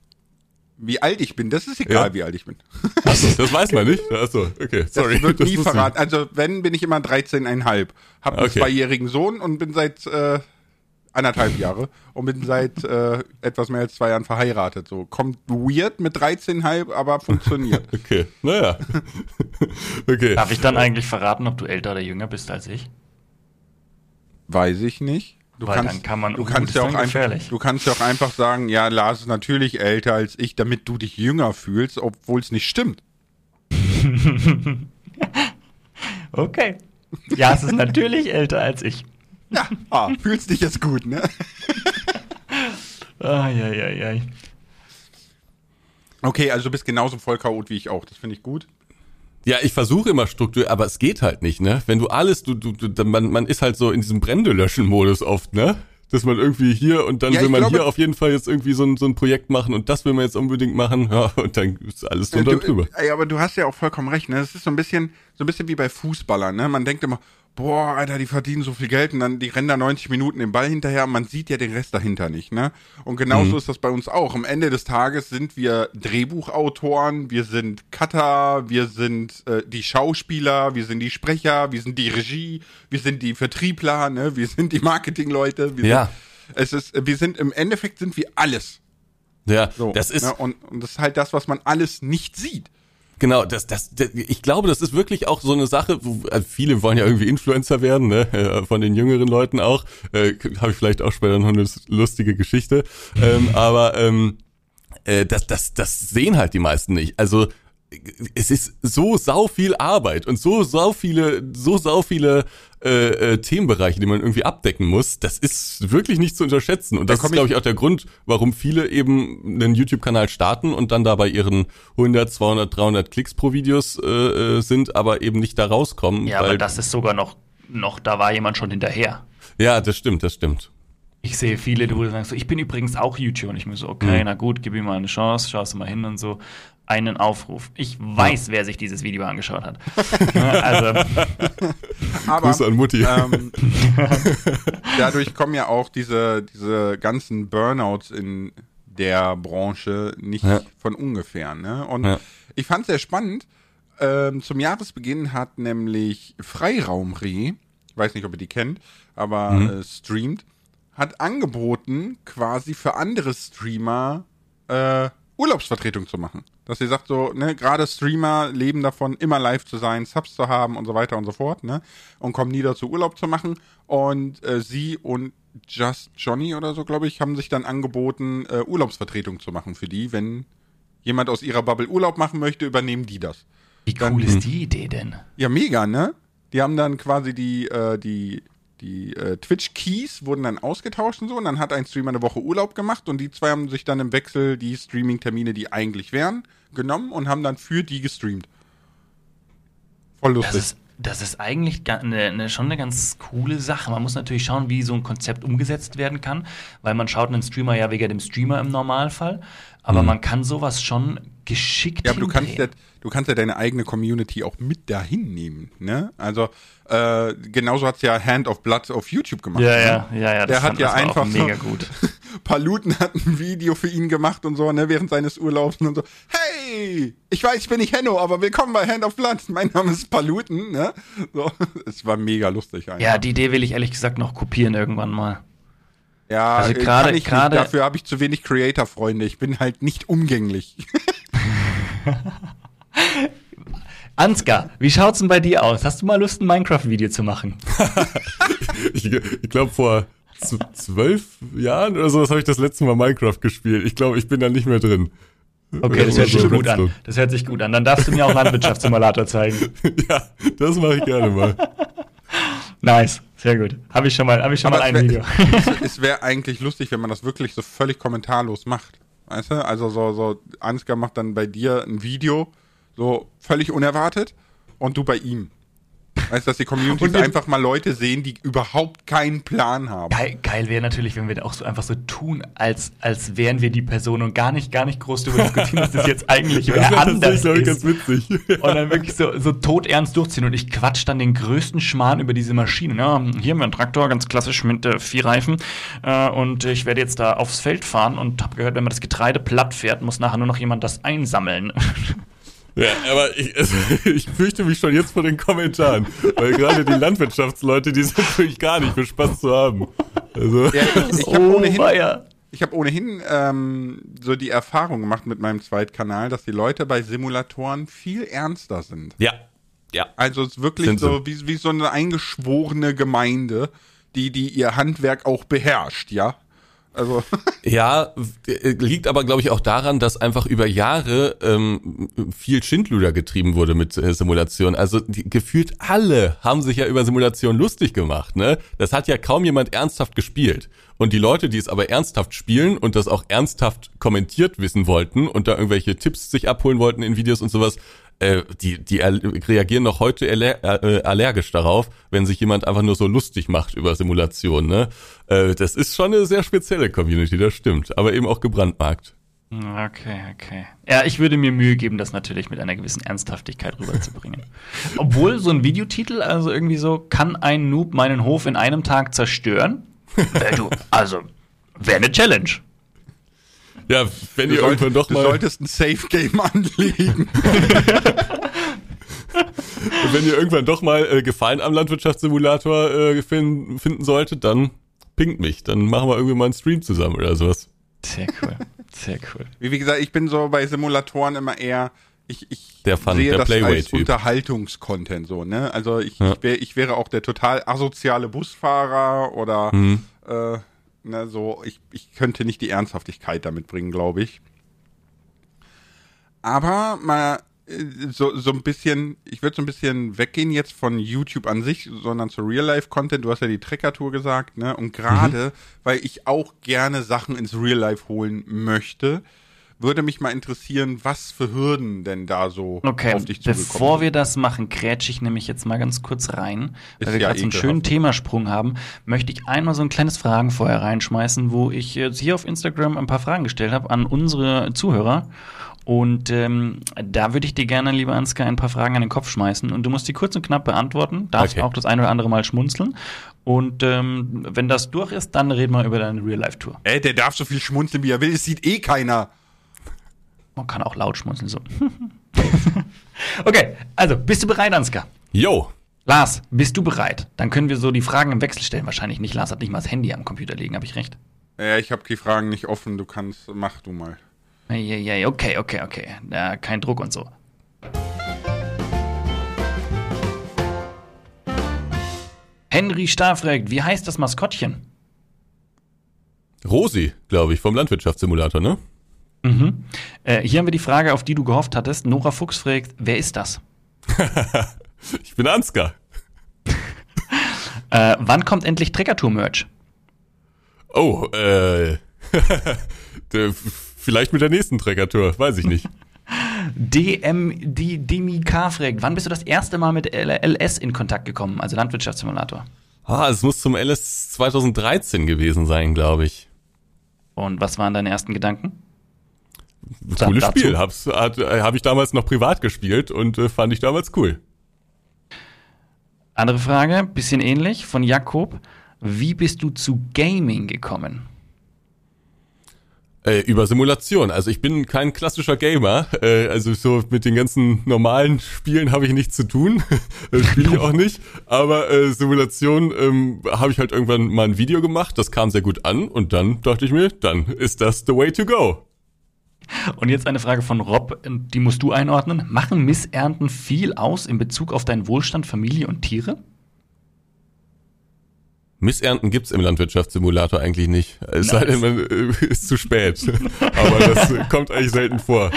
Wie alt ich bin, das ist egal, ja. wie alt ich bin. Achso, das weiß man nicht. Achso, okay, sorry. Das wird nie das verraten. Also wenn, bin ich immer 13,5. Hab einen okay. zweijährigen Sohn und bin seit äh, anderthalb Jahre und bin seit äh, etwas mehr als zwei Jahren verheiratet. So kommt weird mit 13,5, aber funktioniert. okay, naja. okay. Darf ich dann eigentlich verraten, ob du älter oder jünger bist als ich? Weiß ich nicht. Du Weil kannst, dann kann man, du kannst ja auch einfach, du kannst ja auch einfach sagen, ja, Lars ist natürlich älter als ich, damit du dich jünger fühlst, obwohl es nicht stimmt. okay. Ja, es ist natürlich älter als ich. Ja, ah, fühlst dich jetzt gut, ne? Eieiei. Okay, also du bist genauso voll chaot wie ich auch. Das finde ich gut. Ja, ich versuche immer Struktur, aber es geht halt nicht, ne? Wenn du alles, du, du, du man, man ist halt so in diesem Brände-Löschen-Modus oft, ne? Dass man irgendwie hier und dann ja, will man glaube, hier auf jeden Fall jetzt irgendwie so ein, so ein Projekt machen und das will man jetzt unbedingt machen, ja, und dann ist alles drunter und drüber. Ey, aber du hast ja auch vollkommen recht, ne? Das ist so ein bisschen, so ein bisschen wie bei Fußballern, ne? Man denkt immer, boah, Alter, die verdienen so viel Geld und dann die rennen da 90 Minuten den Ball hinterher und man sieht ja den Rest dahinter nicht, ne? Und genauso mhm. ist das bei uns auch. Am Ende des Tages sind wir Drehbuchautoren, wir sind Cutter, wir sind äh, die Schauspieler, wir sind die Sprecher, wir sind die Regie, wir sind die Vertriebler, ne? Wir sind die Marketingleute. ja. Sind, es ist, wir sind im Endeffekt sind wir alles. Ja, so, das ist ne? und, und das ist halt das, was man alles nicht sieht. Genau, das, das, das, ich glaube, das ist wirklich auch so eine Sache, wo, also viele wollen ja irgendwie Influencer werden, ne? Von den jüngeren Leuten auch. Äh, Habe ich vielleicht auch später noch eine lustige Geschichte. ähm, aber ähm, äh, das, das, das sehen halt die meisten nicht. Also es ist so sau viel Arbeit und so sau viele, so sau viele äh, äh, Themenbereiche, die man irgendwie abdecken muss. Das ist wirklich nicht zu unterschätzen. Und das ist, glaube ich, auch der Grund, warum viele eben einen YouTube-Kanal starten und dann da bei ihren 100, 200, 300 Klicks pro Videos äh, äh, sind, aber eben nicht da rauskommen. Ja, aber das ist sogar noch, noch, da war jemand schon hinterher. Ja, das stimmt, das stimmt. Ich sehe viele, du sagst, so, ich bin übrigens auch YouTube und ich mir so, okay, mhm. na gut, gib ihm mal eine Chance, schaust du mal hin und so einen Aufruf. Ich weiß, ja. wer sich dieses Video angeschaut hat. also. Aber, Grüße an Mutti. Ähm, dadurch kommen ja auch diese, diese ganzen Burnouts in der Branche nicht ja. von ungefähr. Ne? Und ja. ich fand es sehr spannend. Ähm, zum Jahresbeginn hat nämlich Freiraumreh, ich weiß nicht, ob ihr die kennt, aber mhm. äh, streamt, hat angeboten, quasi für andere Streamer äh, Urlaubsvertretung zu machen. Dass sie sagt so, ne, gerade Streamer leben davon, immer live zu sein, Subs zu haben und so weiter und so fort, ne? Und kommen nie dazu, Urlaub zu machen. Und äh, sie und Just Johnny oder so, glaube ich, haben sich dann angeboten, äh, Urlaubsvertretung zu machen für die. Wenn jemand aus ihrer Bubble Urlaub machen möchte, übernehmen die das. Wie cool dann, ist die Idee denn? Ja, mega, ne? Die haben dann quasi die, äh, die die äh, Twitch-Keys wurden dann ausgetauscht und so. Und dann hat ein Streamer eine Woche Urlaub gemacht und die zwei haben sich dann im Wechsel die Streaming-Termine, die eigentlich wären, genommen und haben dann für die gestreamt. Voll Das lustig. ist, das ist eigentlich eine, eine, schon eine ganz coole Sache. Man muss natürlich schauen, wie so ein Konzept umgesetzt werden kann, weil man schaut einen Streamer ja wegen dem Streamer im Normalfall. Aber man kann sowas schon geschickt Ja, aber du kannst ja, du kannst ja deine eigene Community auch mit dahin nehmen, ne? Also, äh, genauso hat's ja Hand of Blood auf YouTube gemacht. Ja, ne? ja, ja, ja. Der das hat ja einfach so- mega gut. Paluten hat ein Video für ihn gemacht und so, ne, während seines Urlaubs und so. Hey, ich weiß, ich bin nicht Henno, aber willkommen bei Hand of Blood. Mein Name ist Paluten, ne? So, es war mega lustig einfach. Ja, die Idee will ich ehrlich gesagt noch kopieren irgendwann mal. ja also äh, gerade- gerade- Dafür habe ich zu wenig Creator-Freunde. Ich bin halt nicht umgänglich. Ansgar, wie schaut's denn bei dir aus? Hast du mal Lust, ein Minecraft-Video zu machen? Ich, ich glaube, vor zwölf Jahren oder so habe ich das letzte Mal Minecraft gespielt. Ich glaube, ich bin da nicht mehr drin. Okay, das hört sich so gut an. Das hört sich gut an. Dann darfst du mir auch Landwirtschaftssimulator zeigen. ja, das mache ich gerne mal. Nice, sehr gut. Habe ich schon mal, habe ich schon mal ein es Video. wär- es wäre eigentlich lustig, wenn man das wirklich so völlig kommentarlos macht. Weißt du? Also so, so, Ansgar macht dann bei dir ein Video, so völlig unerwartet, und du bei ihm. Weißt du, dass die Community einfach mal Leute sehen, die überhaupt keinen Plan haben. Geil, geil wäre natürlich, wenn wir auch so einfach so tun, als, als wären wir die Person und gar nicht, gar nicht groß darüber diskutieren, dass das jetzt eigentlich Das wer anders ich, ist. ganz witzig. Und dann wirklich so, so todernst durchziehen und ich quatsch dann den größten Schmarrn über diese Maschine. Ja, hier haben wir einen Traktor, ganz klassisch mit äh, vier Reifen. Äh, und ich werde jetzt da aufs Feld fahren und habe gehört, wenn man das Getreide platt fährt, muss nachher nur noch jemand das einsammeln. Ja, aber ich, also, ich fürchte mich schon jetzt vor den Kommentaren, weil gerade die Landwirtschaftsleute, die sind wirklich gar nicht für Spaß zu haben. Also, Ja, ich habe oh, ohnehin, ich hab ohnehin ähm, so die Erfahrung gemacht mit meinem Zweitkanal, dass die Leute bei Simulatoren viel ernster sind. ja, ja. Also es ist wirklich Sind so wie, wie so eine eingeschworene Gemeinde, die, die ihr Handwerk auch beherrscht, ja? Also, Ja, äh, liegt aber, glaube ich, auch daran, dass einfach über Jahre ähm, viel Schindluder getrieben wurde mit äh, Simulation. Also die, gefühlt alle haben sich ja über Simulation lustig gemacht. Ne? Das hat ja kaum jemand ernsthaft gespielt. Und die Leute, die es aber ernsthaft spielen und das auch ernsthaft kommentiert wissen wollten und da irgendwelche Tipps sich abholen wollten in Videos und sowas, äh, die, die reagieren noch heute aller, äh, allergisch darauf, wenn sich jemand einfach nur so lustig macht über Simulation. Ne? Äh, das ist schon eine sehr spezielle Community, das stimmt, aber eben auch gebrandmarkt. Okay, okay. Ja, ich würde mir Mühe geben, das natürlich mit einer gewissen Ernsthaftigkeit rüberzubringen. Obwohl so ein Videotitel, also irgendwie so, kann ein Noob meinen Hof in einem Tag zerstören? äh, du, also, wäre eine Challenge. Ja, wenn du, ihr irgendwann doch du mal, solltest ein Safe-Game anlegen. wenn ihr irgendwann doch mal äh, Gefallen am Landwirtschaftssimulator äh, finden, finden solltet, dann pinkt mich, dann machen wir irgendwie mal einen Stream zusammen oder sowas. Sehr cool, sehr cool. Wie, wie gesagt, ich bin so bei Simulatoren immer eher, ich, ich Der Fun- sehe der das als Unterhaltungskontent so, ne? Also ich, Ja. ich, wär, ich wäre auch der total asoziale Busfahrer oder Mhm. äh, ne, so, ich, ich könnte nicht die Ernsthaftigkeit damit bringen, glaube ich. Aber mal äh, so, so ein bisschen, ich würde so ein bisschen weggehen jetzt von YouTube an sich, sondern zu Real-Life-Content. Du hast ja die Trekker-Tour gesagt, ne? Und gerade, Mhm. weil ich auch gerne Sachen ins Real-Life holen möchte, würde mich mal interessieren, was für Hürden denn da so Okay, auf dich zugekommen bevor sind. wir das machen, grätsch ich nämlich jetzt mal ganz kurz rein. Ist Weil wir ja gerade so einen schönen Themasprung haben, möchte ich einmal so ein kleines Fragen vorher reinschmeißen, wo ich jetzt hier auf Instagram ein paar Fragen gestellt habe an unsere Zuhörer. Und ähm, da würde ich dir gerne, lieber Ansgar, ein paar Fragen an den Kopf schmeißen. Und du musst die kurz und knapp beantworten, darfst Okay. auch das eine oder andere Mal schmunzeln. Und ähm, wenn das durch ist, dann reden wir über deine Real-Life-Tour. Ey, der darf so viel schmunzeln, wie er will, es sieht eh keiner. Man kann auch laut schmunzeln, so. okay, also, bist du bereit, Ansgar? Yo, Lars, bist du bereit? Dann können wir so die Fragen im Wechsel stellen. Wahrscheinlich nicht. Lars hat nicht mal das Handy am Computer liegen, habe ich recht? Ja, ich habe die Fragen nicht offen, du kannst, mach du mal. Eieiei, okay, okay, okay. Ja, kein Druck und so. Henry Starr fragt, wie heißt das Maskottchen? Rosi, glaube ich, vom Landwirtschaftssimulator, ne? Mhm. Äh, hier haben wir die Frage, auf die du gehofft hattest. Nora Fuchs fragt, wer ist das? Ich bin Ansgar. Äh, wann kommt endlich Treckertour-Merch? Oh, äh, vielleicht mit der nächsten Treckertour, weiß ich nicht. DM, die Demi K. fragt, wann bist du das erste Mal mit LS in Kontakt gekommen, also Landwirtschaftssimulator? Ah, es muss zum LS 2013 gewesen sein, glaube ich. Und was waren deine ersten Gedanken? Cooles dazu? Spiel. Hab's, hat, äh, hab ich damals noch privat gespielt und äh, fand ich damals cool. Andere Frage, bisschen ähnlich, von Jakob. Wie bist du zu Gaming gekommen? Äh, über Simulation. Also ich bin kein klassischer Gamer. Äh, also so mit den ganzen normalen Spielen habe ich nichts zu tun. Spiele ich auch nicht. Aber äh, Simulation ähm, habe ich halt irgendwann mal ein Video gemacht. Das kam sehr gut an. Und dann dachte ich mir, dann ist das the way to go. Und jetzt eine Frage von Rob, die musst du einordnen. Machen Missernten viel aus in Bezug auf deinen Wohlstand, Familie und Tiere? Missernten gibt's im Landwirtschaftssimulator eigentlich nicht. Es nice. sei denn, man äh, ist zu spät. Aber das kommt eigentlich selten vor.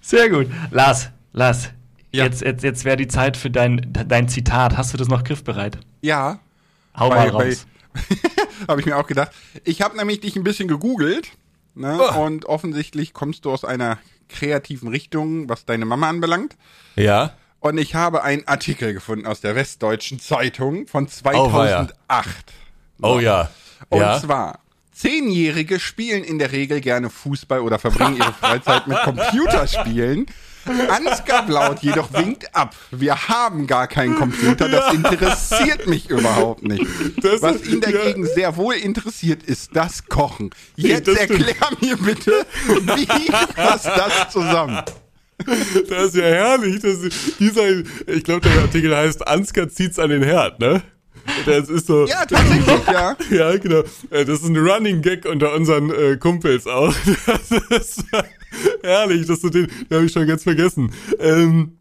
Sehr gut. Lars, Lars, ja. jetzt, jetzt, jetzt wäre die Zeit für dein, dein Zitat. Hast du das noch griffbereit? Ja. Hau bei, mal raus. habe ich mir auch gedacht. Ich habe nämlich dich ein bisschen gegoogelt Ne? Oh. Und offensichtlich kommst du aus einer kreativen Richtung, was deine Mama anbelangt. Ja. Und ich habe einen Artikel gefunden aus der Westdeutschen Zeitung von 2008. Oh, ja. Und ja. zwar, Zehnjährige spielen in der Regel gerne Fußball oder verbringen ihre Freizeit mit Computerspielen. Ansgar Blaut jedoch winkt ab. Wir haben gar keinen Computer, das interessiert mich überhaupt nicht. Das Was ihn dagegen ja. sehr wohl interessiert, ist das Kochen. Jetzt das erklär mir bitte, wie passt das zusammen? Das ist ja herrlich. Das ist, dieser, ich glaube, der Artikel heißt Ansgar zieht's an den Herd, ne? Das ist so. Ja, tatsächlich, ja. Ja, genau. Äh, das ist ein Running Gag unter unseren äh, Kumpels auch. Das ist herrlich, dass du den, den habe ich schon ganz vergessen. Ähm,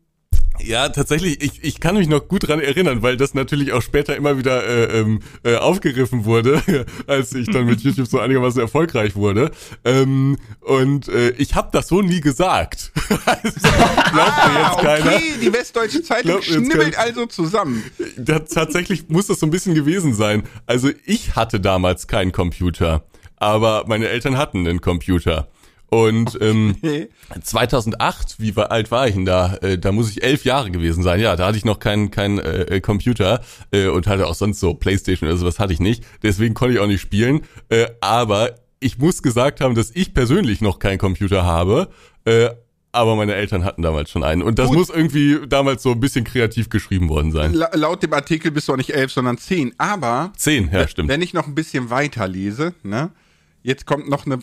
ja, tatsächlich, ich, ich kann mich noch gut dran erinnern, weil das natürlich auch später immer wieder äh, ähm, äh, aufgegriffen wurde, als ich dann mit YouTube so einigermaßen erfolgreich wurde. Ähm, und äh, ich habe das so nie gesagt. also, glaubt mir jetzt ah, keiner. Okay, die Westdeutsche Zeitung schnibbelt also zusammen. Das, tatsächlich muss das so ein bisschen gewesen sein. Also ich hatte damals keinen Computer, aber meine Eltern hatten einen Computer. Und ähm, 2008, wie alt war ich denn da? Äh, da muss ich elf Jahre gewesen sein. Ja, da hatte ich noch keinen kein, äh, Computer äh, und hatte auch sonst so Playstation oder sowas hatte ich nicht. Deswegen konnte ich auch nicht spielen. Äh, aber ich muss gesagt haben, dass ich persönlich noch keinen Computer habe. Äh, aber meine Eltern hatten damals schon einen. Und das Gut. muss irgendwie damals so ein bisschen kreativ geschrieben worden sein. La laut dem Artikel bist du auch nicht elf, sondern zehn. Aber zehn, ja, stimmt. Wenn ich noch ein bisschen weiter lese, ne? Jetzt kommt noch eine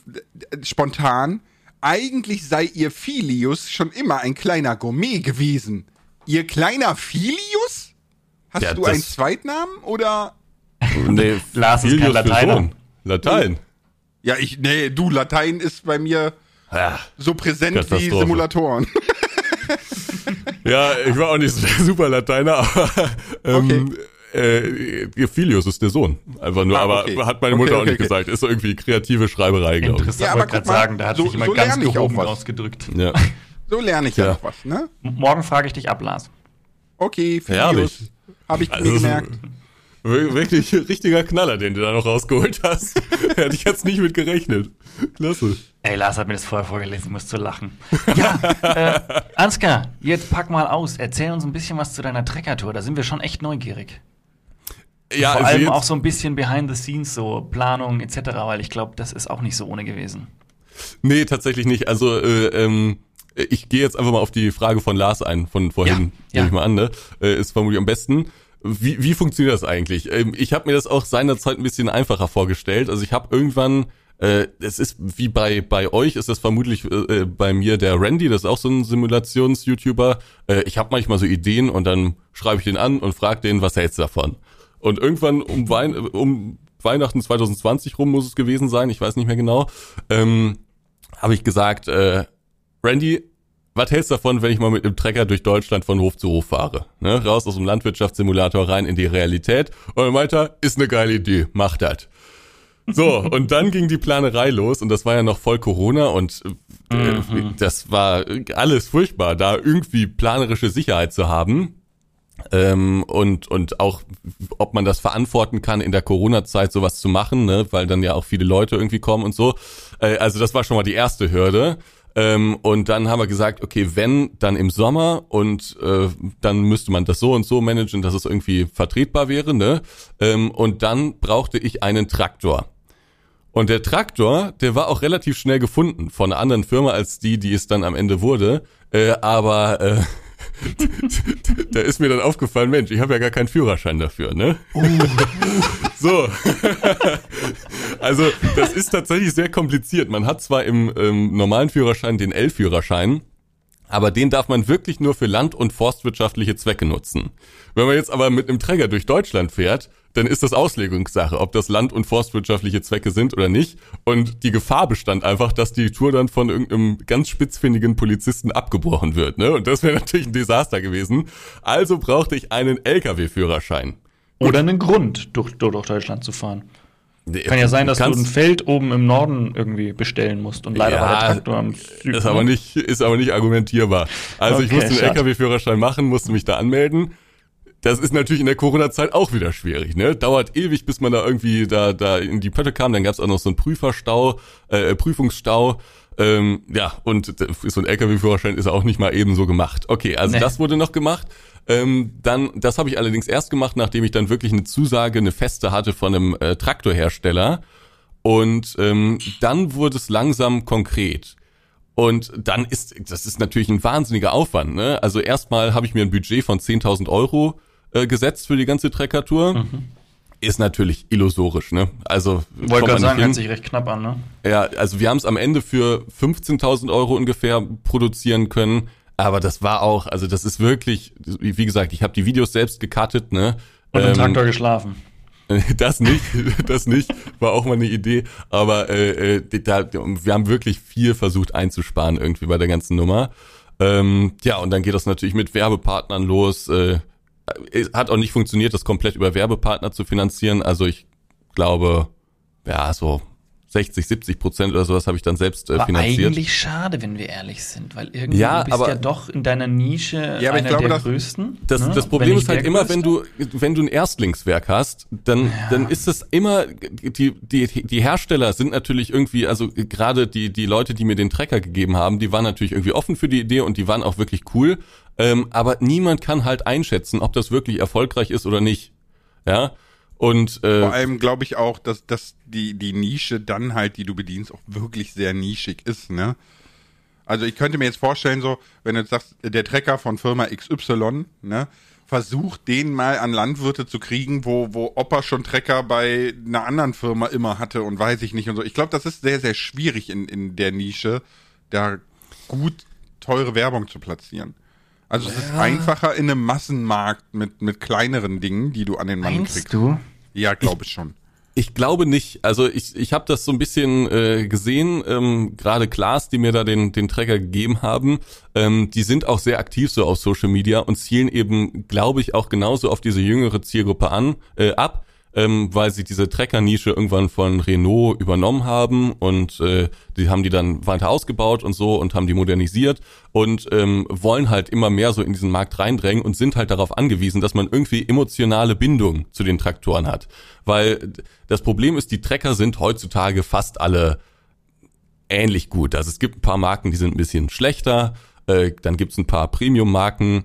spontan. Eigentlich sei ihr Filius schon immer ein kleiner Gourmet gewesen. Ihr kleiner Filius? Hast ja, du einen Zweitnamen oder? Nee, Lars ist kein Lateiner. Latein. Ja, ich, nee, du, Latein ist bei mir ja, so präsent wie Simulatoren. ja, ich war auch nicht so der super Lateiner, aber ähm, okay äh, Filius ist der Sohn. Einfach nur, ah, okay. aber hat meine Mutter okay, okay, auch nicht gesagt. Ist so irgendwie kreative Schreiberei, glaube ich. Interessant, ja, aber gerade sagen, da hat so, sich immer so ganz gehoben ausgedrückt. Ja. So lerne ich ja, noch was, ne? Morgen frage ich dich ab, Lars. Okay, Filius. Habe ich also, mir gemerkt. Wirklich richtiger Knaller, den du da noch rausgeholt hast. Hätte ich jetzt nicht mit gerechnet. Klasse. Ey, Lars hat mir das vorher vorgelesen, ich muss zu lachen. Ja, äh, Ansgar, jetzt pack mal aus. Erzähl uns ein bisschen was zu deiner Treckertour. Da sind wir schon echt neugierig. Ja, Vor allem auch so ein bisschen behind the scenes, so Planung etc., weil ich glaube, das ist auch nicht so ohne gewesen. Nee, tatsächlich nicht. Also, äh, ähm, ich gehe jetzt einfach mal auf die Frage von Lars ein, von vorhin, ja, nehme ja. ich mal an, ne? Äh, ist vermutlich am besten. Wie, wie funktioniert das eigentlich? Ähm, ich habe mir das auch seinerzeit ein bisschen einfacher vorgestellt. Also ich habe irgendwann äh, es ist wie bei bei euch ist das vermutlich äh, bei mir der Randy, das ist auch so ein Simulations-YouTuber. Äh, ich habe manchmal so Ideen und dann schreibe ich den an und frage den, was hältst du davon? Und irgendwann um, Wein, um Weihnachten 2020 rum muss es gewesen sein, ich weiß nicht mehr genau, ähm, habe ich gesagt, äh, Randy, was hältst du davon, wenn ich mal mit einem Trecker durch Deutschland von Hof zu Hof fahre? Ne? Raus aus dem Landwirtschaftssimulator rein in die Realität. Und dann meinte er, ist eine geile Idee, mach das. So, und dann ging die Planerei los und das war ja noch voll Corona und äh, mhm. das war alles furchtbar, da irgendwie planerische Sicherheit zu haben. Ähm, und, und auch, ob man das verantworten kann, in der Corona-Zeit sowas zu machen, ne? weil dann ja auch viele Leute irgendwie kommen und so. Äh, also das war schon mal die erste Hürde. Ähm, und dann haben wir gesagt, okay, wenn, dann im Sommer und äh, dann müsste man das so und so managen, dass es irgendwie vertretbar wäre. Ne? Ähm, und dann brauchte ich einen Traktor. Und der Traktor, der war auch relativ schnell gefunden von einer anderen Firma als die, die es dann am Ende wurde. Äh, aber äh, da ist mir dann aufgefallen, Mensch, ich habe ja gar keinen Führerschein dafür, ne? Uh. so. also, das ist tatsächlich sehr kompliziert. Man hat zwar im, im normalen Führerschein den L-Führerschein, aber den darf man wirklich nur für land- und forstwirtschaftliche Zwecke nutzen. Wenn man jetzt aber mit einem Träger durch Deutschland fährt, dann ist das Auslegungssache, ob das land- und forstwirtschaftliche Zwecke sind oder nicht. Und die Gefahr bestand einfach, dass die Tour dann von irgendeinem ganz spitzfindigen Polizisten abgebrochen wird. Ne? Und das wäre natürlich ein Desaster gewesen. Also brauchte ich einen Lkw-Führerschein. Oder einen Grund, durch, durch Deutschland zu fahren. Kann ja sein, dass du ein Feld oben im Norden irgendwie bestellen musst und leider ja, war der Traktor am Süden. Ist aber nicht, ist aber nicht argumentierbar. Also okay, ich musste einen LKW-Führerschein machen, musste mich da anmelden. Das ist natürlich in der Corona-Zeit auch wieder schwierig, ne? Dauert ewig, bis man da irgendwie da, da in die Pötte kam. Dann gab's auch noch so einen Prüferstau, äh, Prüfungsstau. Ähm, ja, und so ein LKW-Führerschein ist auch nicht mal eben so gemacht. Okay, also nee. das wurde noch gemacht. Ähm, dann, das habe ich allerdings erst gemacht, nachdem ich dann wirklich eine Zusage, eine feste hatte von einem äh, Traktorhersteller. Und ähm, dann wurde es langsam konkret. Und dann ist, das ist natürlich ein wahnsinniger Aufwand. Ne? Also erstmal habe ich mir ein Budget von 10.000 Euro äh, gesetzt für die ganze Treckertour. Mhm. Ist natürlich illusorisch, ne? Also wollte gerade sagen, hört sich recht knapp an, ne? Ja, also wir haben es am Ende für 15.000 Euro ungefähr produzieren können, aber das war auch, also das ist wirklich, wie gesagt, ich habe die Videos selbst gecuttet, ne? Und im ähm, Traktor geschlafen. Das nicht, das nicht, war auch mal eine Idee, aber äh, äh da, wir haben wirklich viel versucht einzusparen irgendwie bei der ganzen Nummer. Ähm, ja, und dann geht das natürlich mit Werbepartnern los. Äh, hat auch nicht funktioniert, das komplett über Werbepartner zu finanzieren. Also ich glaube, ja, so 60, 70 Prozent oder sowas habe ich dann selbst äh, finanziert. eigentlich schade, wenn wir ehrlich sind, weil irgendwie ja, du bist aber, ja doch in deiner Nische ja, einer glaube, der das, größten. Das, ne? das Problem ist halt immer, wenn du wenn du ein Erstlingswerk hast, dann ja. dann ist es immer die die die Hersteller sind natürlich irgendwie also gerade die die Leute, die mir den Trecker gegeben haben, die waren natürlich irgendwie offen für die Idee und die waren auch wirklich cool. Ähm, aber niemand kann halt einschätzen, ob das wirklich erfolgreich ist oder nicht. Ja. Und äh, vor allem glaube ich auch, dass, dass die, die Nische dann halt, die du bedienst, auch wirklich sehr nischig ist, ne? Also ich könnte mir jetzt vorstellen, so, wenn du jetzt sagst, der Trecker von Firma XY, ne, versucht den mal an Landwirte zu kriegen, wo, wo Opa schon Trecker bei einer anderen Firma immer hatte und weiß ich nicht und so. Ich glaube, das ist sehr, sehr schwierig in, in der Nische, da gut teure Werbung zu platzieren. Also es ja. ist einfacher in einem Massenmarkt mit, mit kleineren Dingen, die du an den Mann Meinst kriegst. du? Ja, glaube ich schon. Ich glaube nicht. Also ich, ich habe das so ein bisschen äh, gesehen, ähm, gerade Klaas, die mir da den, den Tracker gegeben haben, ähm, die sind auch sehr aktiv so auf Social Media und zielen eben, glaube ich, auch genauso auf diese jüngere Zielgruppe an, äh, ab ähm, weil sie diese Trecker-Nische irgendwann von Renault übernommen haben und äh, die haben die dann weiter ausgebaut und so und haben die modernisiert und ähm, wollen halt immer mehr so in diesen Markt reindrängen und sind halt darauf angewiesen, dass man irgendwie emotionale Bindung zu den Traktoren hat. Weil das Problem ist, die Trecker sind heutzutage fast alle ähnlich gut. Also es gibt ein paar Marken, die sind ein bisschen schlechter, äh, dann gibt's ein paar Premium-Marken,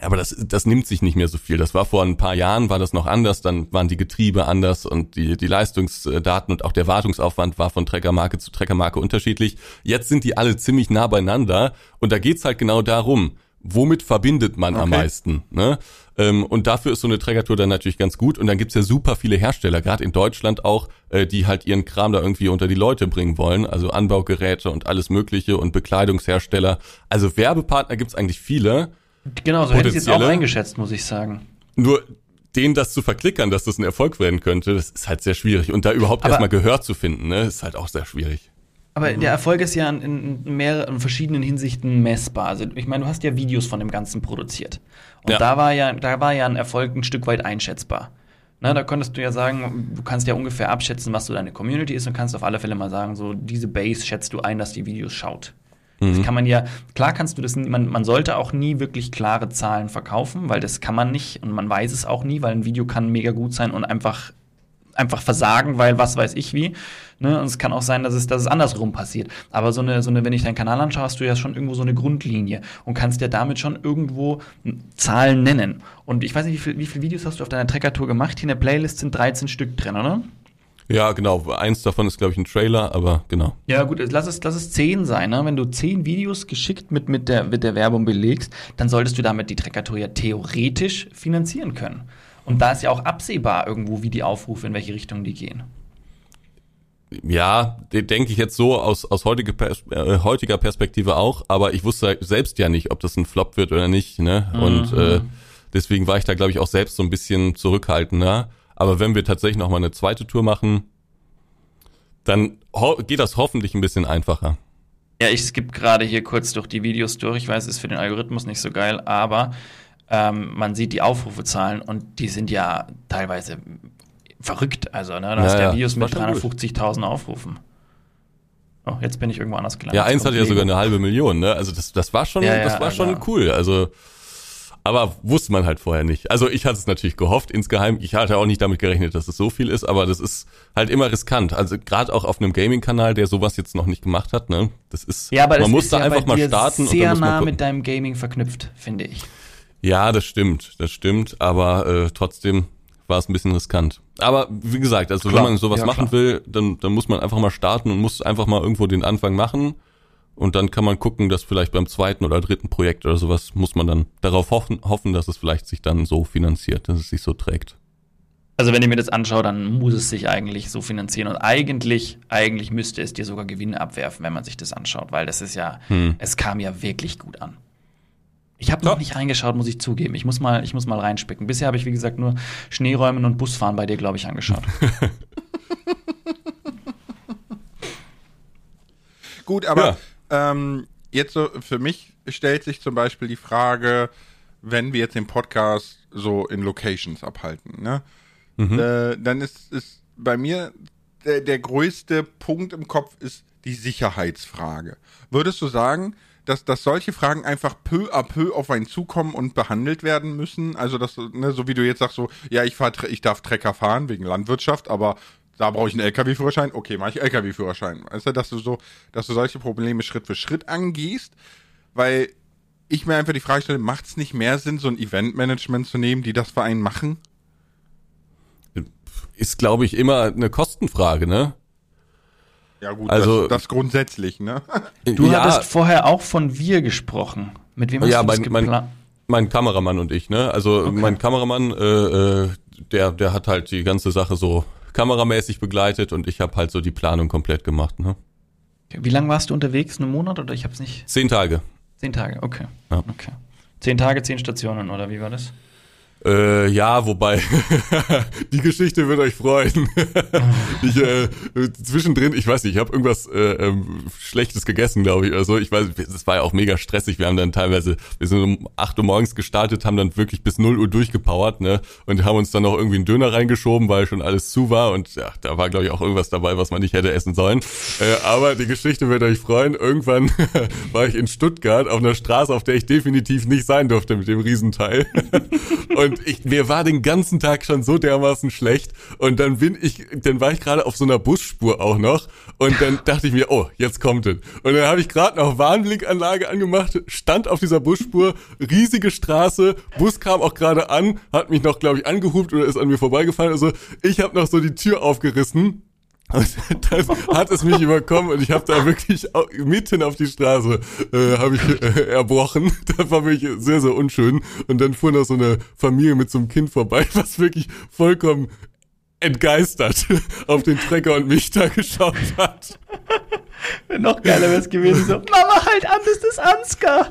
aber das, das nimmt sich nicht mehr so viel. Das war vor ein paar Jahren, war das noch anders, dann waren die Getriebe anders und die, die Leistungsdaten und auch der Wartungsaufwand war von Treckermarke zu Treckermarke unterschiedlich. Jetzt sind die alle ziemlich nah beieinander und da geht's halt genau darum, womit verbindet man okay. am meisten. Ne? Ähm, und dafür ist so eine Trägertour dann natürlich ganz gut. Und dann gibt's ja super viele Hersteller, gerade in Deutschland auch, äh, die halt ihren Kram da irgendwie unter die Leute bringen wollen. Also Anbaugeräte und alles Mögliche und Bekleidungshersteller. Also Werbepartner gibt's eigentlich viele. Genau, so hätte ich es jetzt auch eingeschätzt, muss ich sagen. Nur denen das zu verklickern, dass das ein Erfolg werden könnte, das ist halt sehr schwierig. Und da überhaupt erstmal Gehör zu finden, ne, ist halt auch sehr schwierig. Aber der Erfolg ist ja in, in mehreren verschiedenen Hinsichten messbar. Also ich meine, du hast ja Videos von dem Ganzen produziert. Und ja. da war ja, da war ja ein Erfolg ein Stück weit einschätzbar. Na, da könntest du ja sagen, du kannst ja ungefähr abschätzen, was so deine Community ist und kannst auf alle Fälle mal sagen, so diese Base schätzt du ein, dass die Videos schaut. Mhm. Das kann man ja, klar kannst du das, man, man sollte auch nie wirklich klare Zahlen verkaufen, weil das kann man nicht und man weiß es auch nie, weil ein Video kann mega gut sein und einfach einfach versagen, weil was weiß ich wie. Ne? Und es kann auch sein, dass es, dass es andersrum passiert. Aber so eine, so eine, wenn ich deinen Kanal anschaue, hast du ja schon irgendwo so eine Grundlinie und kannst ja damit schon irgendwo Zahlen nennen. Und ich weiß nicht, wie, viel, wie viele Videos hast du auf deiner Trekker-Tour gemacht? Hier in der Playlist sind 13 Stück drin, oder? Ja, genau. Eins davon ist, glaube ich, ein Trailer, aber genau. Ja, gut, lass es, lass es zehn sein. Ne? Wenn du zehn Videos geschickt mit, mit, der, mit der Werbung belegst, dann solltest du damit die Trekker-Tour ja theoretisch finanzieren können. Und da ist ja auch absehbar irgendwo, wie die Aufrufe, in welche Richtung die gehen. Ja, denke ich jetzt so aus, aus heutiger, Pers äh, heutiger Perspektive auch, aber ich wusste selbst ja nicht, ob das ein Flop wird oder nicht. Ne? Mhm. Und äh, deswegen war ich da, glaube ich, auch selbst so ein bisschen zurückhaltender. Aber wenn wir tatsächlich noch mal eine zweite Tour machen, dann geht das hoffentlich ein bisschen einfacher. Ja, ich skippe gerade hier kurz durch die Videos durch. Ich weiß, es ist für den Algorithmus nicht so geil, aber ähm, man sieht die Aufrufezahlen und die sind ja teilweise verrückt. Also, ne, da ja, hast du ja Videos mit 350.000 Aufrufen. Oh, jetzt bin ich irgendwo anders gelandet. Ja, eins hatte ja sogar eine halbe Million, ne? Also das, das war schon, ja, das war schon cool. Also aber wusste man halt vorher nicht. Also ich hatte es natürlich gehofft insgeheim. Ich hatte auch nicht damit gerechnet, dass es so viel ist, aber das ist halt immer riskant. Also gerade auch auf einem Gaming-Kanal, der sowas jetzt noch nicht gemacht hat, ne? Das ist, ja, aber man muss da ja einfach mal starten. Sehr und nah mit deinem Gaming verknüpft, finde ich. Ja, das stimmt, das stimmt, aber äh, trotzdem war es ein bisschen riskant. Aber wie gesagt, also klar. wenn man sowas ja, machen klar. will, dann, dann muss man einfach mal starten und muss einfach mal irgendwo den Anfang machen. Und dann kann man gucken, dass vielleicht beim zweiten oder dritten Projekt oder sowas muss man dann darauf hoffen, hoffen, dass es vielleicht sich dann so finanziert, dass es sich so trägt. Also wenn ich mir das anschaue, dann muss es sich eigentlich so finanzieren und eigentlich, eigentlich müsste es dir sogar Gewinne abwerfen, wenn man sich das anschaut, weil das ist ja, hm. es kam ja wirklich gut an. Ich habe noch nicht reingeschaut, muss ich zugeben. Ich muss mal, ich muss mal reinspicken. Bisher habe ich, wie gesagt, nur Schneeräumen und Busfahren bei dir, glaube ich, angeschaut. Gut, aber ja. Ähm, jetzt so für mich stellt sich zum Beispiel die Frage, wenn wir jetzt den Podcast so in Locations abhalten, ne? Mhm. Äh, dann ist, ist bei mir der, der größte Punkt im Kopf ist die Sicherheitsfrage. Würdest du sagen, dass, dass solche Fragen einfach peu à peu auf einen zukommen und behandelt werden müssen. Also, dass, ne, so wie du jetzt sagst, so, ja, ich, fahr, ich darf Trecker fahren wegen Landwirtschaft, aber da brauche ich einen LKW-Führerschein, okay, mache ich LKW-Führerschein. Weißt du, dass du so, dass du solche Probleme Schritt für Schritt angehst, weil ich mir einfach die Frage stelle, macht es nicht mehr Sinn, so ein Eventmanagement zu nehmen, die das für einen machen? Ist, glaube ich, immer eine Kostenfrage, ne? Ja gut, also, das, das grundsätzlich, ne? Du ja, hattest vorher auch von wir gesprochen. Mit wem hast ja, du das mein, mein, mein Kameramann und ich, ne? Also okay. mein Kameramann, äh, äh, der, der hat halt die ganze Sache so kameramäßig begleitet und ich habe halt so die Planung komplett gemacht, ne? Wie lange warst du unterwegs? Einen Monat oder ich hab's nicht? Zehn Tage. Zehn Tage, okay. Ja. okay. Zehn Tage, zehn Stationen, oder wie war das? Äh, ja, wobei, die Geschichte wird euch freuen. ich, äh, zwischendrin, ich weiß nicht, ich habe irgendwas äh, ähm, Schlechtes gegessen, glaube ich, oder so. Ich weiß, es war ja auch mega stressig. Wir haben dann teilweise, wir sind um 8 Uhr morgens gestartet, haben dann wirklich bis 0 Uhr durchgepowert, ne? Und haben uns dann noch irgendwie einen Döner reingeschoben, weil schon alles zu war. Und ja, da war, glaube ich, auch irgendwas dabei, was man nicht hätte essen sollen. Äh, aber die Geschichte wird euch freuen. Irgendwann war ich in Stuttgart auf einer Straße, auf der ich definitiv nicht sein durfte mit dem Riesenteil. Und und ich, mir war den ganzen Tag schon so dermaßen schlecht. Und dann bin ich, dann war ich gerade auf so einer Busspur auch noch. Und dann dachte ich mir, oh, jetzt kommt es. Und dann habe ich gerade noch Warnblinkanlage angemacht, stand auf dieser Busspur, riesige Straße, Bus kam auch gerade an, hat mich noch, glaube ich, angehupt oder ist an mir vorbeigefallen. Also ich habe noch so die Tür aufgerissen und dann hat es mich überkommen und ich habe da wirklich mitten auf die Straße äh, habe ich äh, erbrochen. Das war wirklich sehr, sehr unschön. Und dann fuhr noch so eine Familie mit so einem Kind vorbei, was wirklich vollkommen entgeistert auf den Trecker und mich da geschaut hat. Noch geiler wäre es gewesen, so, Mama, halt an, das ist Ansgar.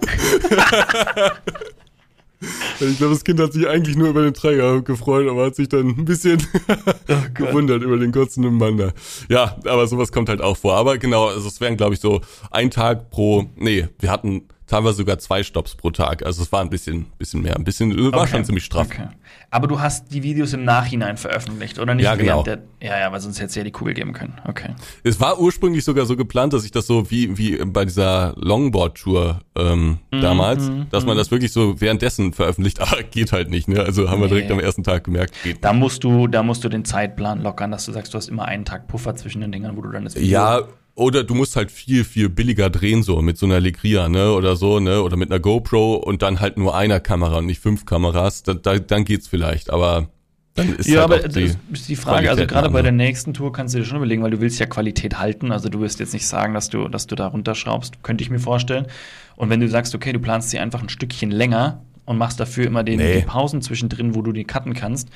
Ich glaube, das Kind hat sich eigentlich nur über den Träger gefreut, aber hat sich dann ein bisschen oh gewundert über den kurzen Mann. Ja, aber sowas kommt halt auch vor. Aber genau, also es wären, glaube ich, so ein Tag pro, nee, wir hatten teilweise sogar zwei Stops pro Tag. Also es war ein bisschen, bisschen mehr, ein bisschen, war Okay. schon ziemlich straff. Okay. Aber du hast die Videos im Nachhinein veröffentlicht, oder nicht? Ja, genau. Der, ja, ja, weil sonst hätte es ja die Kugel geben können. Okay. Es war ursprünglich sogar so geplant, dass ich das so wie, wie bei dieser Longboard-Tour ähm, Mhm, damals, dass man das wirklich so währenddessen veröffentlicht, aber geht halt nicht, ne? Also haben wir Nee. direkt am ersten Tag gemerkt, geht Da musst du, da musst du den Zeitplan lockern, dass du sagst, du hast immer einen Tag Puffer zwischen den Dingern, wo du dann das Video Ja, oder du musst halt viel, viel billiger drehen, so mit so einer Legria, ne, oder so, ne, oder mit einer GoPro und dann halt nur einer Kamera und nicht fünf Kameras, da, da, dann geht's vielleicht, aber dann ist Ja, halt aber die ist die Frage, also Qualität gerade eine bei der nächsten Tour kannst du dir schon überlegen, weil du willst ja Qualität halten, also du wirst jetzt nicht sagen, dass du, dass du da runterschraubst, könnte ich mir vorstellen. Und wenn du sagst, okay, du planst sie einfach ein Stückchen länger und machst dafür immer den, Nee. die Pausen zwischendrin, wo du die cutten kannst,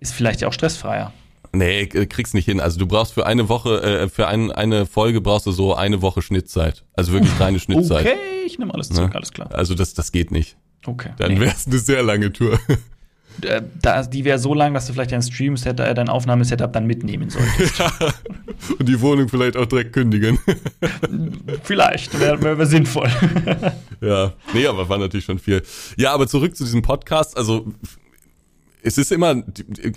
ist vielleicht ja auch stressfreier. Nee, äh, kriegst nicht hin. Also du brauchst für eine Woche, äh, für ein, eine Folge brauchst du so eine Woche Schnittzeit. Also wirklich reine Schnittzeit. Okay, ich nehme alles Ne? zurück, alles klar. Also das, das geht nicht. Okay. Dann Nee. wäre es eine sehr lange Tour. Äh, da, die wäre so lang, dass du vielleicht dein Stream-Setup, äh, dein Aufnahmesetup dann mitnehmen solltest. Und die Wohnung vielleicht auch direkt kündigen. vielleicht, wäre wär, wär sinnvoll. ja, nee, aber war natürlich schon viel. Ja, aber zurück zu diesem Podcast. Also es ist immer,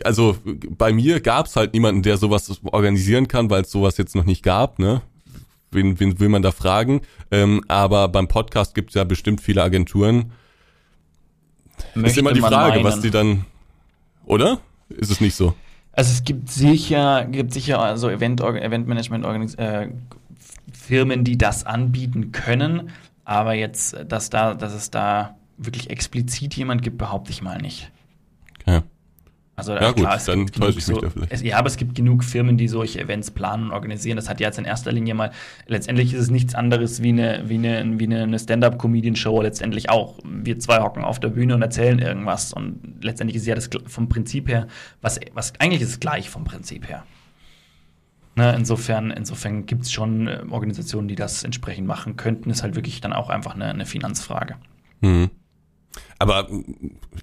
also bei mir gab es halt niemanden, der sowas organisieren kann, weil es sowas jetzt noch nicht gab, ne? Wen, wen will man da fragen? Ähm, aber beim Podcast gibt es ja bestimmt viele Agenturen. ist immer die Frage, was meinen. die dann, oder? Ist es nicht so? Also es gibt sicher, gibt sicher also Event, Eventmanagement äh, Firmen, die das anbieten können, aber jetzt, dass da, dass es da wirklich explizit jemand gibt, behaupte ich mal nicht. Also Ja, äh, gut, es dann gibt täusche genug ich mich da vielleicht. Es, ja, aber es gibt genug Firmen, die solche Events planen und organisieren. Das hat ja jetzt in erster Linie mal, letztendlich ist es nichts anderes wie eine, wie eine, wie eine Stand-Up-Comedian-Show letztendlich auch. Wir zwei hocken auf der Bühne und erzählen irgendwas und letztendlich ist ja das vom Prinzip her, was, was eigentlich ist es gleich vom Prinzip her. Ne, insofern insofern gibt es schon äh, Organisationen, die das entsprechend machen könnten. Ist halt wirklich dann auch einfach eine, eine Finanzfrage. Mhm. Aber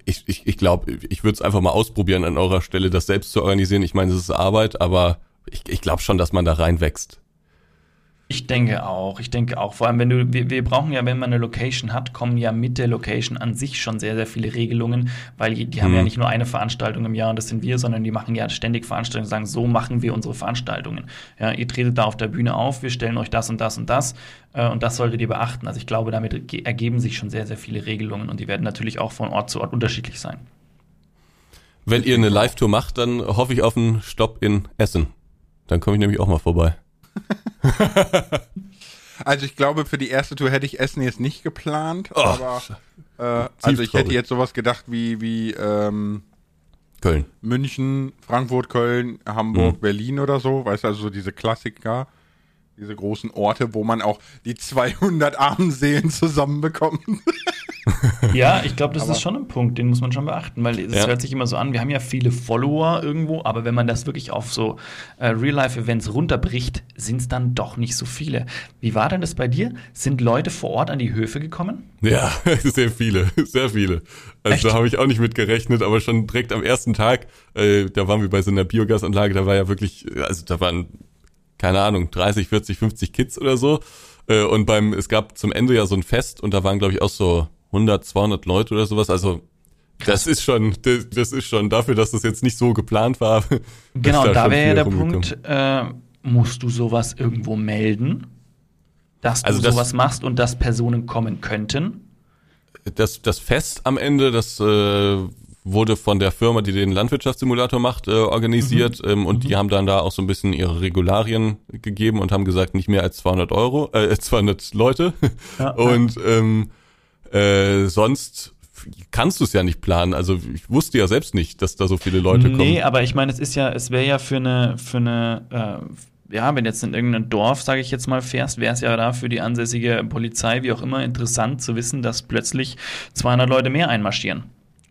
ich, ich, ich glaube, ich würde es einfach mal ausprobieren an eurer Stelle, das selbst zu organisieren. Ich meine, es ist Arbeit, aber ich, ich glaube schon, dass man da reinwächst. Ich denke auch, ich denke auch. Vor allem, wenn du, wir, wir brauchen ja, wenn man eine Location hat, kommen ja mit der Location an sich schon sehr, sehr viele Regelungen, weil die, die haben Mhm. ja nicht nur eine Veranstaltung im Jahr und das sind wir, sondern die machen ja ständig Veranstaltungen und sagen, so machen wir unsere Veranstaltungen. Ja, ihr tretet da auf der Bühne auf, wir stellen euch das und das und das äh, und das solltet ihr beachten. Also ich glaube, damit ge- ergeben sich schon sehr, sehr viele Regelungen und die werden natürlich auch von Ort zu Ort unterschiedlich sein. Wenn ihr eine Live-Tour macht, dann hoffe ich auf einen Stopp in Essen. Dann komme ich nämlich auch mal vorbei. Also ich glaube, für die erste Tour hätte ich Essen jetzt nicht geplant, Oh, aber äh, also ich hätte jetzt sowas gedacht wie, wie ähm, Köln. München, Frankfurt, Köln, Hamburg, Mhm. Berlin oder so, weißt du, also so diese Klassiker, diese großen Orte, wo man auch die 200 armen Seelen zusammenbekommt. Ja, ich glaube, das Aber- ist schon ein Punkt, den muss man schon beachten, weil es Ja. hört sich immer so an, wir haben ja viele Follower irgendwo, aber wenn man das wirklich auf so äh, Real-Life-Events runterbricht, sind es dann doch nicht so viele. Wie war denn das bei dir? Sind Leute vor Ort an die Höfe gekommen? Ja, sehr viele, sehr viele. Also Echt? da habe ich auch nicht mit gerechnet, aber schon direkt am ersten Tag, äh, da waren wir bei so einer Biogasanlage, da war ja wirklich, also da waren, keine Ahnung, 30, 40, 50 Kids oder so. Äh, und beim, es gab zum Ende ja so ein Fest und da waren, glaube ich, auch so 100, 200 Leute oder sowas. Also das ist schon, das, das ist schon dafür, dass das jetzt nicht so geplant war. Genau, da schon wäre ja der. Punkt, äh, musst du sowas irgendwo melden, dass du Also das- sowas machst und dass Personen kommen könnten? das, das Fest am Ende, das äh, wurde von der Firma, die den Landwirtschaftssimulator macht, äh, organisiert ähm, und die haben dann da auch so ein bisschen ihre Regularien gegeben und haben gesagt, nicht mehr als 200 Euro, äh, 200 Leute Ja, und ähm, äh, sonst kannst du es ja nicht planen. Also ich wusste ja selbst nicht, dass da so viele Leute Nee, kommen. aber ich meine, es ist ja, es wäre ja für eine, für eine, äh, ja, wenn jetzt in irgendein Dorf, sage ich jetzt mal, fährst, wäre es ja da für die ansässige Polizei, wie auch immer, interessant zu wissen, dass plötzlich 200 Leute mehr einmarschieren.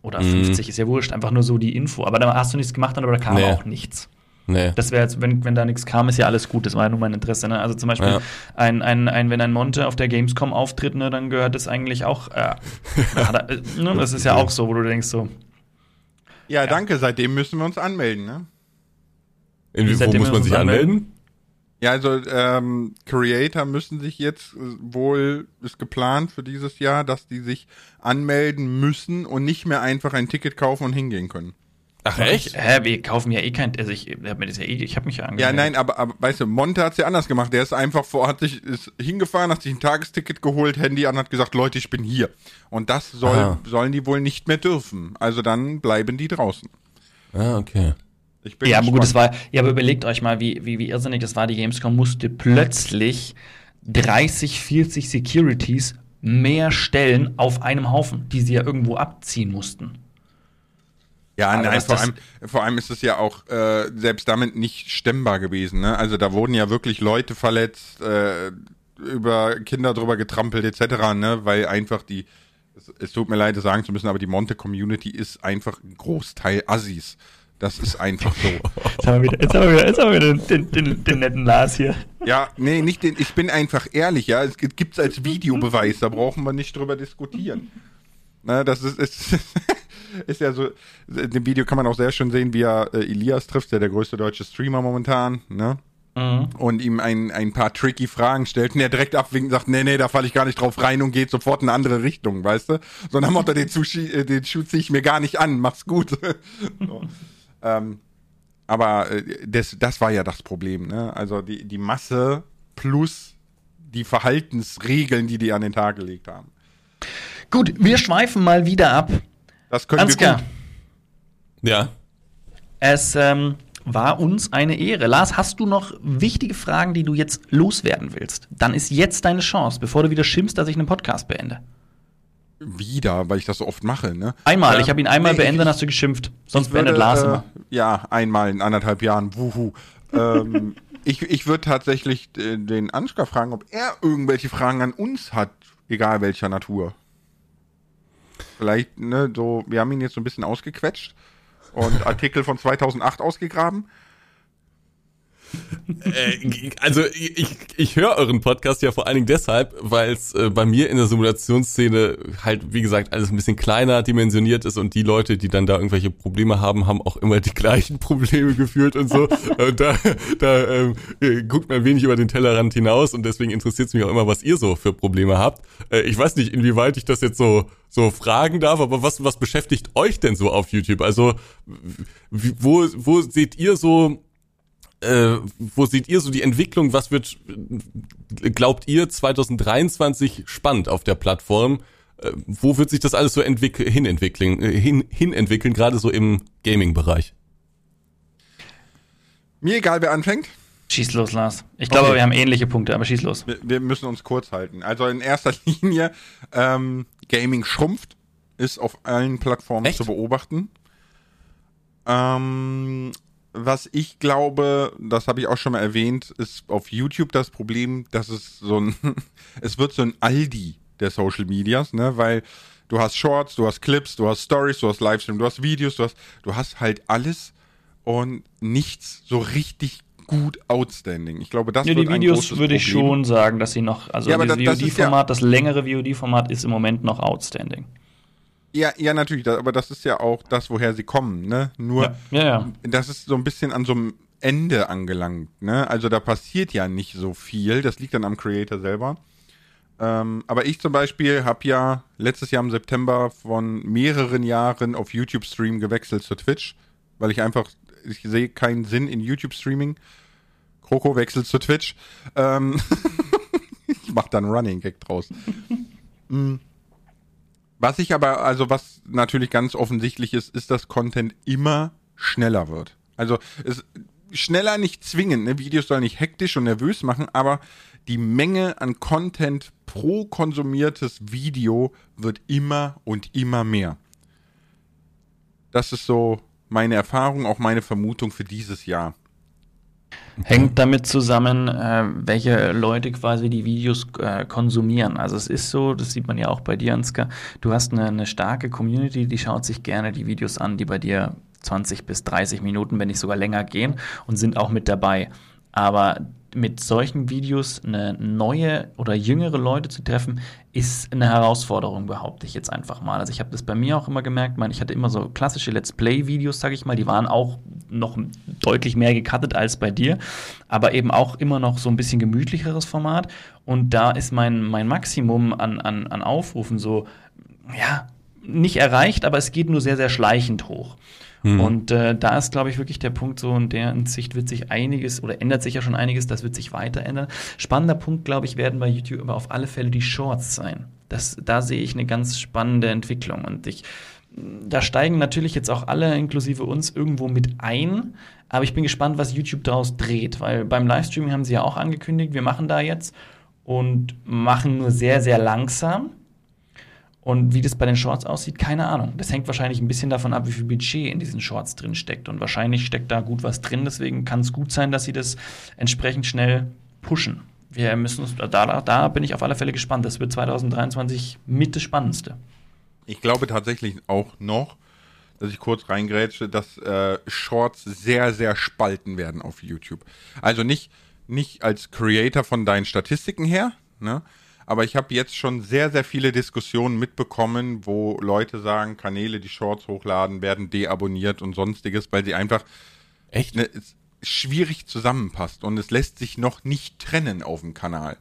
Oder Mhm. 50, ist ja wurscht, einfach nur so die Info. Aber da hast du nichts gemacht, aber da kam Nee. auch nichts. Nee. Das wäre jetzt, wenn, wenn da nichts kam, ist ja alles gut. Das war ja nur mein Interesse. Ne? Also zum Beispiel, Ja. ein, ein, ein, wenn ein Monte auf der Gamescom auftritt, ne, dann gehört das eigentlich auch. Äh, er, äh, ne, das ist ja auch so, wo du denkst so, Ja, danke, seitdem müssen wir uns anmelden, ne? In, wo Seitdem muss wir man uns sich anmelden? anmelden? Ja, also ähm, Creator müssen sich jetzt äh, wohl, ist geplant für dieses Jahr, dass die sich anmelden müssen und nicht mehr einfach ein Ticket kaufen und hingehen können. Ach Ich, hä, wir kaufen ja eh kein, also ich, hab mir das ja eh, ich habe mich ja Ja, angemeldet. nein, aber, aber weißt du, Monte hat's ja anders gemacht. Der ist einfach vor, hat sich ist hingefahren, hat sich ein Tagesticket geholt, Handy an, hat gesagt, Leute, ich bin hier. Und das soll, Aha. sollen die wohl nicht mehr dürfen. Also dann bleiben die draußen. Ah, okay. Ich bin Ja, aber gut, das gespannt. war, ja, aber überlegt euch mal, wie, wie, wie irrsinnig das war. Die Gamescom musste plötzlich 30, 40 Securities mehr stellen auf einem Haufen, die sie ja irgendwo abziehen mussten. Ja, nein, was vor allem, vor allem ist es ja auch äh, selbst damit nicht stemmbar gewesen. Ne? Also da wurden ja wirklich Leute verletzt, äh, über Kinder drüber getrampelt etc. Ne? Weil einfach die, es, es tut mir leid, das sagen zu müssen, aber die Monte-Community ist einfach ein Großteil Assis. Das ist einfach so. Jetzt haben wir wieder, jetzt haben wir wieder, jetzt haben wir wieder den, den, den netten Lars hier. Ja, nee, nicht den, ich bin einfach ehrlich, ja. Es gibt- gibt's als Videobeweis, da brauchen wir nicht drüber diskutieren. Na, das ist, ist, ist ja so, in dem Video kann man auch sehr schön sehen, wie er äh, Elias trifft, der der größte deutsche Streamer momentan, ne? Und ihm ein, ein paar tricky Fragen stellt und er direkt abwinkt und sagt, nee, nee, da falle ich gar nicht drauf rein und geht sofort in eine andere Richtung, weißt du? So nach dem Motto, den, Sushi, äh, den Schuh zieh ich mir gar nicht an, mach's gut. so. ähm, aber äh, das, das war ja das Problem, ne? Also die, die Masse plus die Verhaltensregeln, die die an den Tag gelegt haben. Gut, wir schweifen mal wieder ab. Das können wir Ansgar, gut. Ja. es ähm, war uns eine Ehre. Lars, hast du noch wichtige Fragen, die du jetzt loswerden willst? Dann ist jetzt deine Chance, bevor du wieder schimpfst, dass ich einen Podcast beende. Wieder, weil ich das so oft mache, ne? Einmal, Ähm, ich habe ihn einmal nee, beendet, ich- dann hast du geschimpft. Sonst würde, beendet Lars äh, immer. Ja, einmal in anderthalb Jahren. Wuhu. ähm, ich ich würde tatsächlich äh, den Ansgar fragen, ob er irgendwelche Fragen an uns hat, egal welcher Natur. Vielleicht, ne, so, wir haben ihn jetzt so ein bisschen ausgequetscht und Artikel von 2008 ausgegraben. Äh, also ich, ich höre euren Podcast ja vor allen Dingen deshalb, weil es äh, bei mir in der Simulationsszene halt, wie gesagt, alles ein bisschen kleiner dimensioniert ist und die Leute, die dann da irgendwelche Probleme haben, haben auch immer die gleichen Probleme gefühlt und so. und da da ähm, äh, guckt man wenig über den Tellerrand hinaus und deswegen interessiert es mich auch immer, was ihr so für Probleme habt. Äh, ich weiß nicht, inwieweit ich das jetzt so so fragen darf, aber was was beschäftigt euch denn so auf YouTube? Also wo wo seht ihr so äh, wo seht ihr so die Entwicklung? Was wird, äh, glaubt ihr, 2023 spannend auf der Plattform? Äh, wo wird sich das alles so entwick hinentwickeln, äh, hin, hinentwickeln, gerade so im Gaming-Bereich? Mir egal, wer anfängt. Schieß los, Lars. Ich glaube, Okay. wir haben ähnliche Punkte, aber schieß los. Wir, wir müssen uns kurz halten. Also in erster Linie, ähm, Gaming schrumpft, ist auf allen Plattformen Echt? zu beobachten. Ähm, was ich glaube, das habe ich auch schon mal erwähnt, ist auf YouTube das Problem, dass es so ein, es wird so ein Aldi der Social Medias, ne, weil du hast Shorts, du hast Clips, du hast Stories, du hast Livestream, du hast Videos, du hast, du hast halt alles und nichts so richtig gut outstanding. Ich glaube, das Ja, wird die Videos würde ich Problem. schon sagen, dass sie noch, also Ja, aber das das- das VOD-Format, das längere VOD-Format ist im Moment noch outstanding. Ja, ja, natürlich, aber das ist ja auch das, woher sie kommen, ne? Nur, Ja, ja. das ist so ein bisschen an so einem Ende angelangt, ne? Also da passiert ja nicht so viel, das liegt dann am Creator selber. Ähm, aber ich zum Beispiel habe ja letztes Jahr im September von mehreren Jahren auf YouTube-Stream gewechselt zu Twitch, weil ich einfach, ich sehe keinen Sinn in YouTube-Streaming. Kroko wechselt zu Twitch. Ähm, ich mache dann Running Gag draus. Mm. Was ich aber, also was natürlich ganz offensichtlich ist, ist, dass Content immer schneller wird. Also es schneller nicht zwingend, ne? Videos sollen nicht hektisch und nervös machen, aber die Menge an Content pro konsumiertes Video wird immer und immer mehr. Das ist so meine Erfahrung, auch meine Vermutung für dieses Jahr. Hängt damit zusammen, äh, welche Leute quasi die Videos äh, konsumieren. Also es ist so, das sieht man ja auch bei dir, Ansgar, du hast eine, eine starke Community, die schaut sich gerne die Videos an, die bei dir 20 bis 30 Minuten, wenn nicht sogar länger gehen und sind auch mit dabei. Aber mit solchen Videos eine neue oder jüngere Leute zu treffen, ist eine Herausforderung, behaupte ich jetzt einfach mal. Also ich habe das bei mir auch immer gemerkt, ich hatte immer so klassische Let's Play-Videos, sage ich mal, die waren auch noch deutlich mehr gecuttet als bei dir, aber eben auch immer noch so ein bisschen gemütlicheres Format. Und da ist mein, mein Maximum an, an, an Aufrufen so, ja, nicht erreicht, aber es geht nur sehr, sehr schleichend hoch. Mhm. Und äh, da ist, glaube ich, wirklich der Punkt so, in der Sicht wird sich einiges oder ändert sich ja schon einiges, das wird sich weiter ändern. Spannender Punkt, glaube ich, werden bei YouTube aber auf alle Fälle die Shorts sein. Das, da sehe ich eine ganz spannende Entwicklung und ich, da steigen natürlich jetzt auch alle, inklusive uns, irgendwo mit ein. Aber ich bin gespannt, was YouTube daraus dreht, weil beim Livestreaming haben sie ja auch angekündigt, wir machen da jetzt und machen nur sehr, sehr langsam. Und wie das bei den Shorts aussieht, keine Ahnung. Das hängt wahrscheinlich ein bisschen davon ab, wie viel Budget in diesen Shorts drin steckt. Und wahrscheinlich steckt da gut was drin. Deswegen kann es gut sein, dass sie das entsprechend schnell pushen. Wir müssen uns, da, da bin ich auf alle Fälle gespannt. Das wird 2023 mit das Spannendste. Ich glaube tatsächlich auch noch, dass ich kurz reingrätsche, dass äh, Shorts sehr, sehr spalten werden auf YouTube. Also nicht, nicht als Creator von deinen Statistiken her, ne? Aber ich habe jetzt schon sehr, sehr viele Diskussionen mitbekommen, wo Leute sagen, Kanäle, die Shorts hochladen, werden deabonniert und sonstiges, weil sie einfach echt ne, schwierig zusammenpasst und es lässt sich noch nicht trennen auf dem Kanal.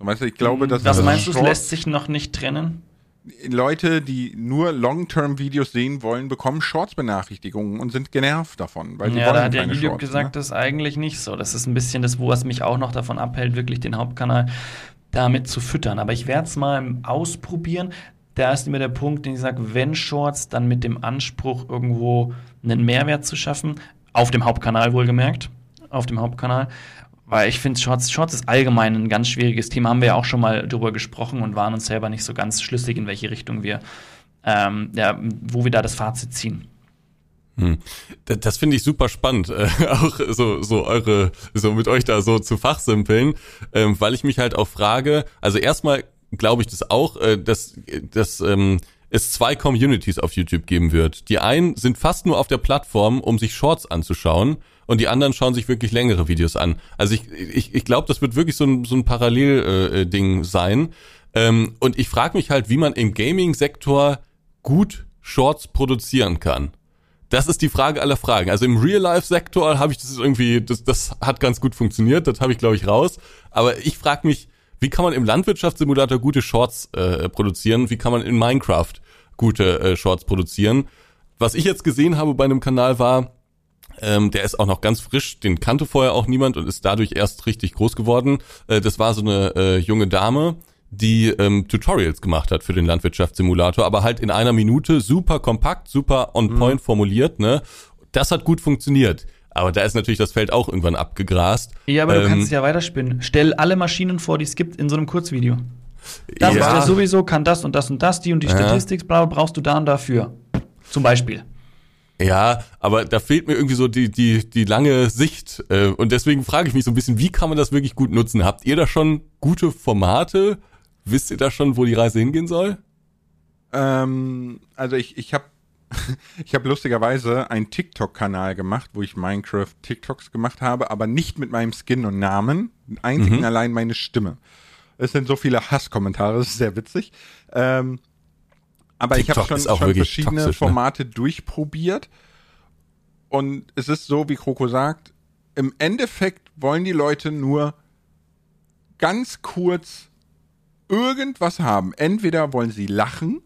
Weißt du, ich glaube, dass Was meinst du, es lässt sich noch nicht trennen? Leute, die nur Long-Term-Videos sehen wollen, bekommen Shorts-Benachrichtigungen und sind genervt davon. Weil ja, da hat der YouTube gesagt, ne? das ist eigentlich nicht so. Das ist ein bisschen das, wo es mich auch noch davon abhält, wirklich den Hauptkanal damit zu füttern. Aber ich werde es mal ausprobieren. Da ist immer der Punkt, den ich sage, wenn Shorts, dann mit dem Anspruch, irgendwo einen Mehrwert zu schaffen. Auf dem Hauptkanal wohlgemerkt. Auf dem Hauptkanal. Weil ich finde, Shorts, Shorts ist allgemein ein ganz schwieriges Thema. Haben wir ja auch schon mal drüber gesprochen und waren uns selber nicht so ganz schlüssig, in welche Richtung wir, ähm, ja, wo wir da das Fazit ziehen. Hm. Das finde ich super spannend, äh, auch so, so eure, so mit euch da so zu fachsimpeln, ähm, weil ich mich halt auch frage, also erstmal glaube ich das auch, äh, dass, dass ähm, es zwei Communities auf YouTube geben wird. Die einen sind fast nur auf der Plattform, um sich Shorts anzuschauen und die anderen schauen sich wirklich längere Videos an. Also ich, ich, ich glaube, das wird wirklich so ein, so ein Parallel-Ding äh, sein. Ähm, und ich frage mich halt, wie man im Gaming-Sektor gut Shorts produzieren kann. Das ist die Frage aller Fragen. Also im Real-Life-Sektor habe ich das irgendwie, das, das hat ganz gut funktioniert, das habe ich, glaube ich, raus. Aber ich frage mich, wie kann man im Landwirtschaftssimulator gute Shorts äh, produzieren? Wie kann man in Minecraft gute äh, Shorts produzieren? Was ich jetzt gesehen habe bei einem Kanal war, ähm, der ist auch noch ganz frisch, den kannte vorher auch niemand und ist dadurch erst richtig groß geworden. Äh, das war so eine äh, junge Dame, die ähm, Tutorials gemacht hat für den Landwirtschaftssimulator, aber halt in einer Minute super kompakt, super on mhm. point mhm. formuliert, ne? Das hat gut funktioniert. Aber da ist natürlich das Feld auch irgendwann abgegrast. Ja, aber ähm, du kannst es ja weiterspinnen. Stell alle Maschinen vor, die es gibt in so einem Kurzvideo. Das ja. ist ja sowieso, kann das und das und das, die und die ja. Statistik, bla, brauchst du da und dafür. Zum Beispiel. Ja, aber da fehlt mir irgendwie so die, die, die lange Sicht. Äh, und deswegen frage ich mich so ein bisschen, wie kann man das wirklich gut nutzen? Habt ihr da schon gute Formate? Wisst ihr da schon, wo die Reise hingehen soll? Ähm, also ich, ich habe ich habe lustigerweise einen TikTok-Kanal gemacht, wo ich Minecraft TikToks gemacht habe, aber nicht mit meinem Skin und Namen, einzig mhm. und allein meine Stimme. Es sind so viele Hasskommentare, das ist sehr witzig. Ähm, aber TikTok ich habe schon, schon verschiedene toxisch, ne? Formate durchprobiert. Und es ist so, wie Kroko sagt, im Endeffekt wollen die Leute nur ganz kurz irgendwas haben. Entweder wollen sie lachen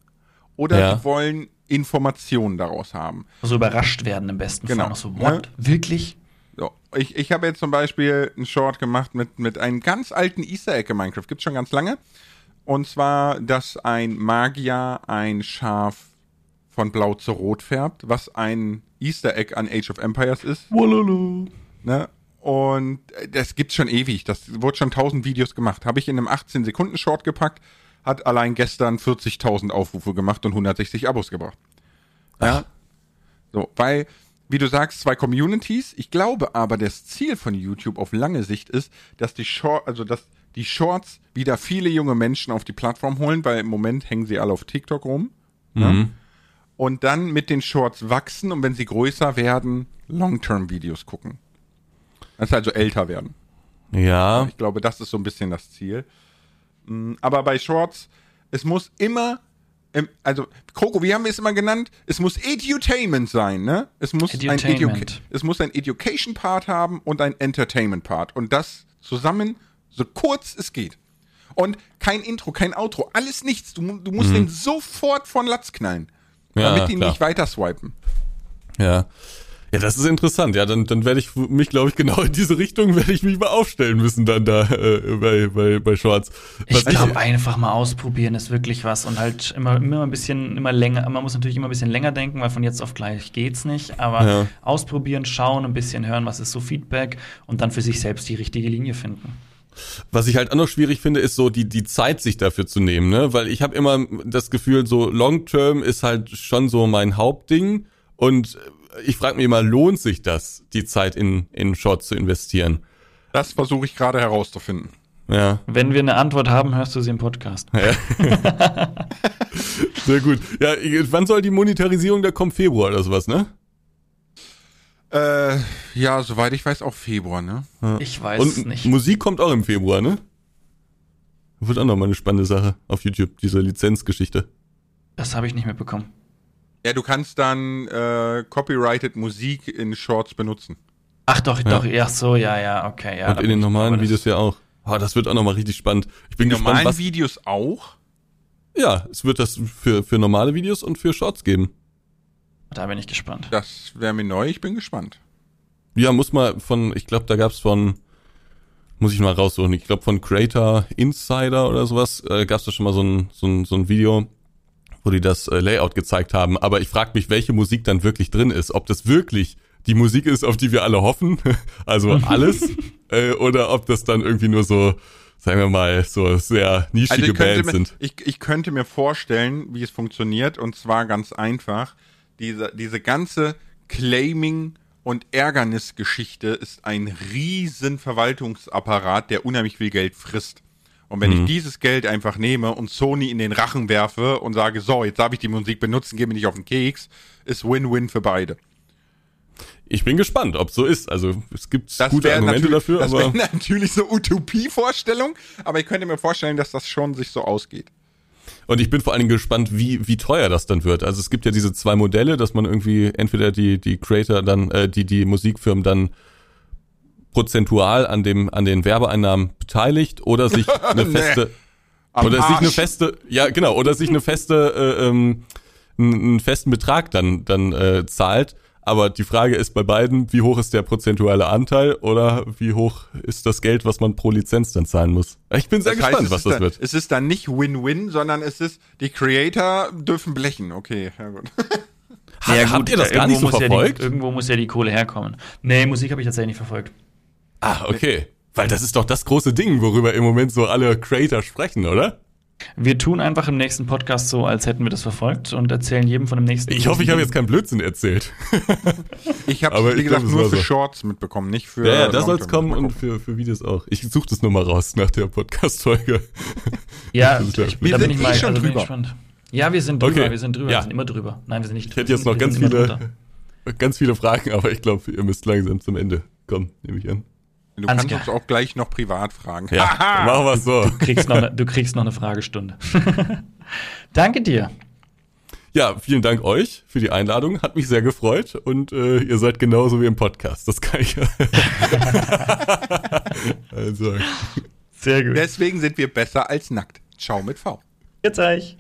oder ja. sie wollen Informationen daraus haben. Also überrascht werden im besten genau. Fall. So, what? Ja. Wirklich? So. Ich, ich habe jetzt zum Beispiel einen Short gemacht mit, mit einem ganz alten Easter Egg in Minecraft. Gibt's schon ganz lange. Und zwar, dass ein Magier ein Schaf von blau zu rot färbt, was ein Easter Egg an Age of Empires ist. Walala. Ne? Und das gibt's schon ewig. Das wurde schon tausend Videos gemacht. Habe ich in einem 18-Sekunden-Short gepackt, hat allein gestern 40.000 Aufrufe gemacht und 160 Abos gebracht. Ja. So, weil, wie du sagst, zwei Communities. Ich glaube aber, das Ziel von YouTube auf lange Sicht ist, dass die Short, also dass die Shorts wieder viele junge Menschen auf die Plattform holen, weil im Moment hängen sie alle auf TikTok rum. Mhm. Ja? Und dann mit den Shorts wachsen und wenn sie größer werden, Long-Term-Videos gucken. Das ist also älter werden. Ja. Ich glaube, das ist so ein bisschen das Ziel. Mm, aber bei Shorts, es muss immer also, Kroko, wie haben wir es immer genannt? Es muss Edutainment sein, ne? Es muss, ein, Educa es muss ein Education-Part haben und ein Entertainment-Part. Und das zusammen, so kurz es geht. Und kein Intro, kein Outro, alles nichts. Du, du musst den sofort von Latz knallen, Mhm. Ja, damit die klar. nicht weiter swipen. Ja. Ja, das ist interessant. Ja, dann, dann werde ich mich, glaube ich, genau in diese Richtung werde ich mich mal aufstellen müssen dann da äh, bei, bei, bei Shorts. Ich glaube, einfach mal ausprobieren ist wirklich was und halt immer, immer ein bisschen, immer länger. Man muss natürlich immer ein bisschen länger denken, weil von jetzt auf gleich geht's nicht. Aber Ja. ausprobieren, schauen, ein bisschen hören, was ist so Feedback und dann für sich selbst die richtige Linie finden. Was ich halt auch noch schwierig finde, ist so die, die Zeit sich dafür zu nehmen, ne? Weil ich habe immer das Gefühl, so Long Term ist halt schon so mein Hauptding. Und ich frage mich immer, lohnt sich das, die Zeit in, in Shorts zu investieren? Das versuche ich gerade herauszufinden. Ja, Wenn wir eine Antwort haben, hörst du sie im Podcast. sehr gut. Ja, wann soll die Monetarisierung da kommen? Februar oder sowas, ne? Äh, ja, soweit ich weiß, auch Februar, ne? Ich weiß es Und nicht. Musik kommt auch im Februar, ne? Wird auch noch mal eine spannende Sache auf YouTube, diese Lizenzgeschichte. Das habe ich nicht mitbekommen. Ja, du kannst dann äh, copyrighted Musik in Shorts benutzen. Ach doch, doch, ach so, ja, ja, okay. Ja, Und in den ich- normalen das- Videos ja auch. Oh, das wird auch noch mal richtig spannend. Ich bin In gespannt, normalen was. Videos auch. Ja, es wird das für, für normale Videos und für Shorts geben. Da bin ich gespannt. Das wäre mir neu, ich bin gespannt. Ja, muss mal von, ich glaube, da gab's von, muss ich mal raussuchen, ich glaube von Creator Insider oder sowas, äh, gab's da schon mal so ein, so ein, so ein Video, wo die das äh, Layout gezeigt haben. Aber ich frage mich, welche Musik dann wirklich drin ist. Ob das wirklich die Musik ist, auf die wir alle hoffen, also alles, äh, oder ob das dann irgendwie nur so, sagen wir mal, so sehr nischige Also Bands mir, sind. ich, ich könnte mir vorstellen, wie es funktioniert, und zwar ganz einfach. Diese, diese ganze Claiming- und Ärgernisgeschichte ist ein riesen Verwaltungsapparat, der unheimlich viel Geld frisst. Und wenn ich dieses Geld einfach nehme und Sony in den Rachen werfe und sage, so, jetzt darf ich die Musik benutzen, geh mir nicht auf den Keks, ist Win-Win für beide. Ich bin gespannt, ob so ist. Also es gibt Das gute Argumente dafür, das wäre natürlich so Utopie-Vorstellung, aber ich könnte mir vorstellen, dass das schon sich so ausgeht. Und ich bin vor allen Dingen gespannt, wie, wie teuer das dann wird. Also es gibt ja diese zwei Modelle, dass man irgendwie entweder die, die Creator dann, äh, die, die Musikfirmen dann prozentual an dem, an den Werbeeinnahmen beteiligt oder sich eine Nee. feste, Am oder sich eine Arsch. feste, ja genau, oder sich eine feste, äh, ähm, einen, festen Betrag dann, dann äh, zahlt. Aber die Frage ist bei beiden, wie hoch ist der prozentuale Anteil oder wie hoch ist das Geld, was man pro Lizenz dann zahlen muss? Ich bin sehr Das heißt, gespannt, es was das dann, wird. Es ist dann nicht Win-Win, sondern es ist, die Creator dürfen blechen. Okay, ja gut. Ha- habt ihr das gar nicht so verfolgt? Ja die, irgendwo muss ja die Kohle herkommen. Nee, Musik habe ich tatsächlich nicht verfolgt. Ah, okay. Weil das ist doch das große Ding, worüber im Moment so alle Creator sprechen, oder? Wir tun einfach im nächsten Podcast so, als hätten wir das verfolgt und erzählen jedem von dem nächsten. Ich hoffe, ich habe jetzt keinen Blödsinn erzählt. Ich habe Aber wie ich gesagt, glaub, es nur für so. Shorts mitbekommen, nicht für. Ja, ja, da Long soll's Term. kommen und für, für Videos auch. Ich suche das nur mal raus nach der Podcast-Folge. Ja, Das ich, Wir da bin sind ich eh mal schon also bin ich drüber. gespannt. Ja, wir sind drüber, Okay. wir sind drüber, Ja. wir sind immer drüber. Nein, wir sind nicht Ich hätte jetzt noch ganz viele, ganz viele Fragen, aber ich glaube, ihr müsst langsam zum Ende kommen, nehme ich an. Du Alles kannst uns auch gleich noch privat fragen. Ja, machen wir es so. Du kriegst noch eine, du kriegst noch eine Fragestunde. Danke dir. Ja, vielen Dank euch für die Einladung. Hat mich sehr gefreut und äh, ihr seid genauso wie im Podcast. Das kann ich. also. Sehr gut. Deswegen sind wir besser als nackt. Ciao mit V. Jetzt euch.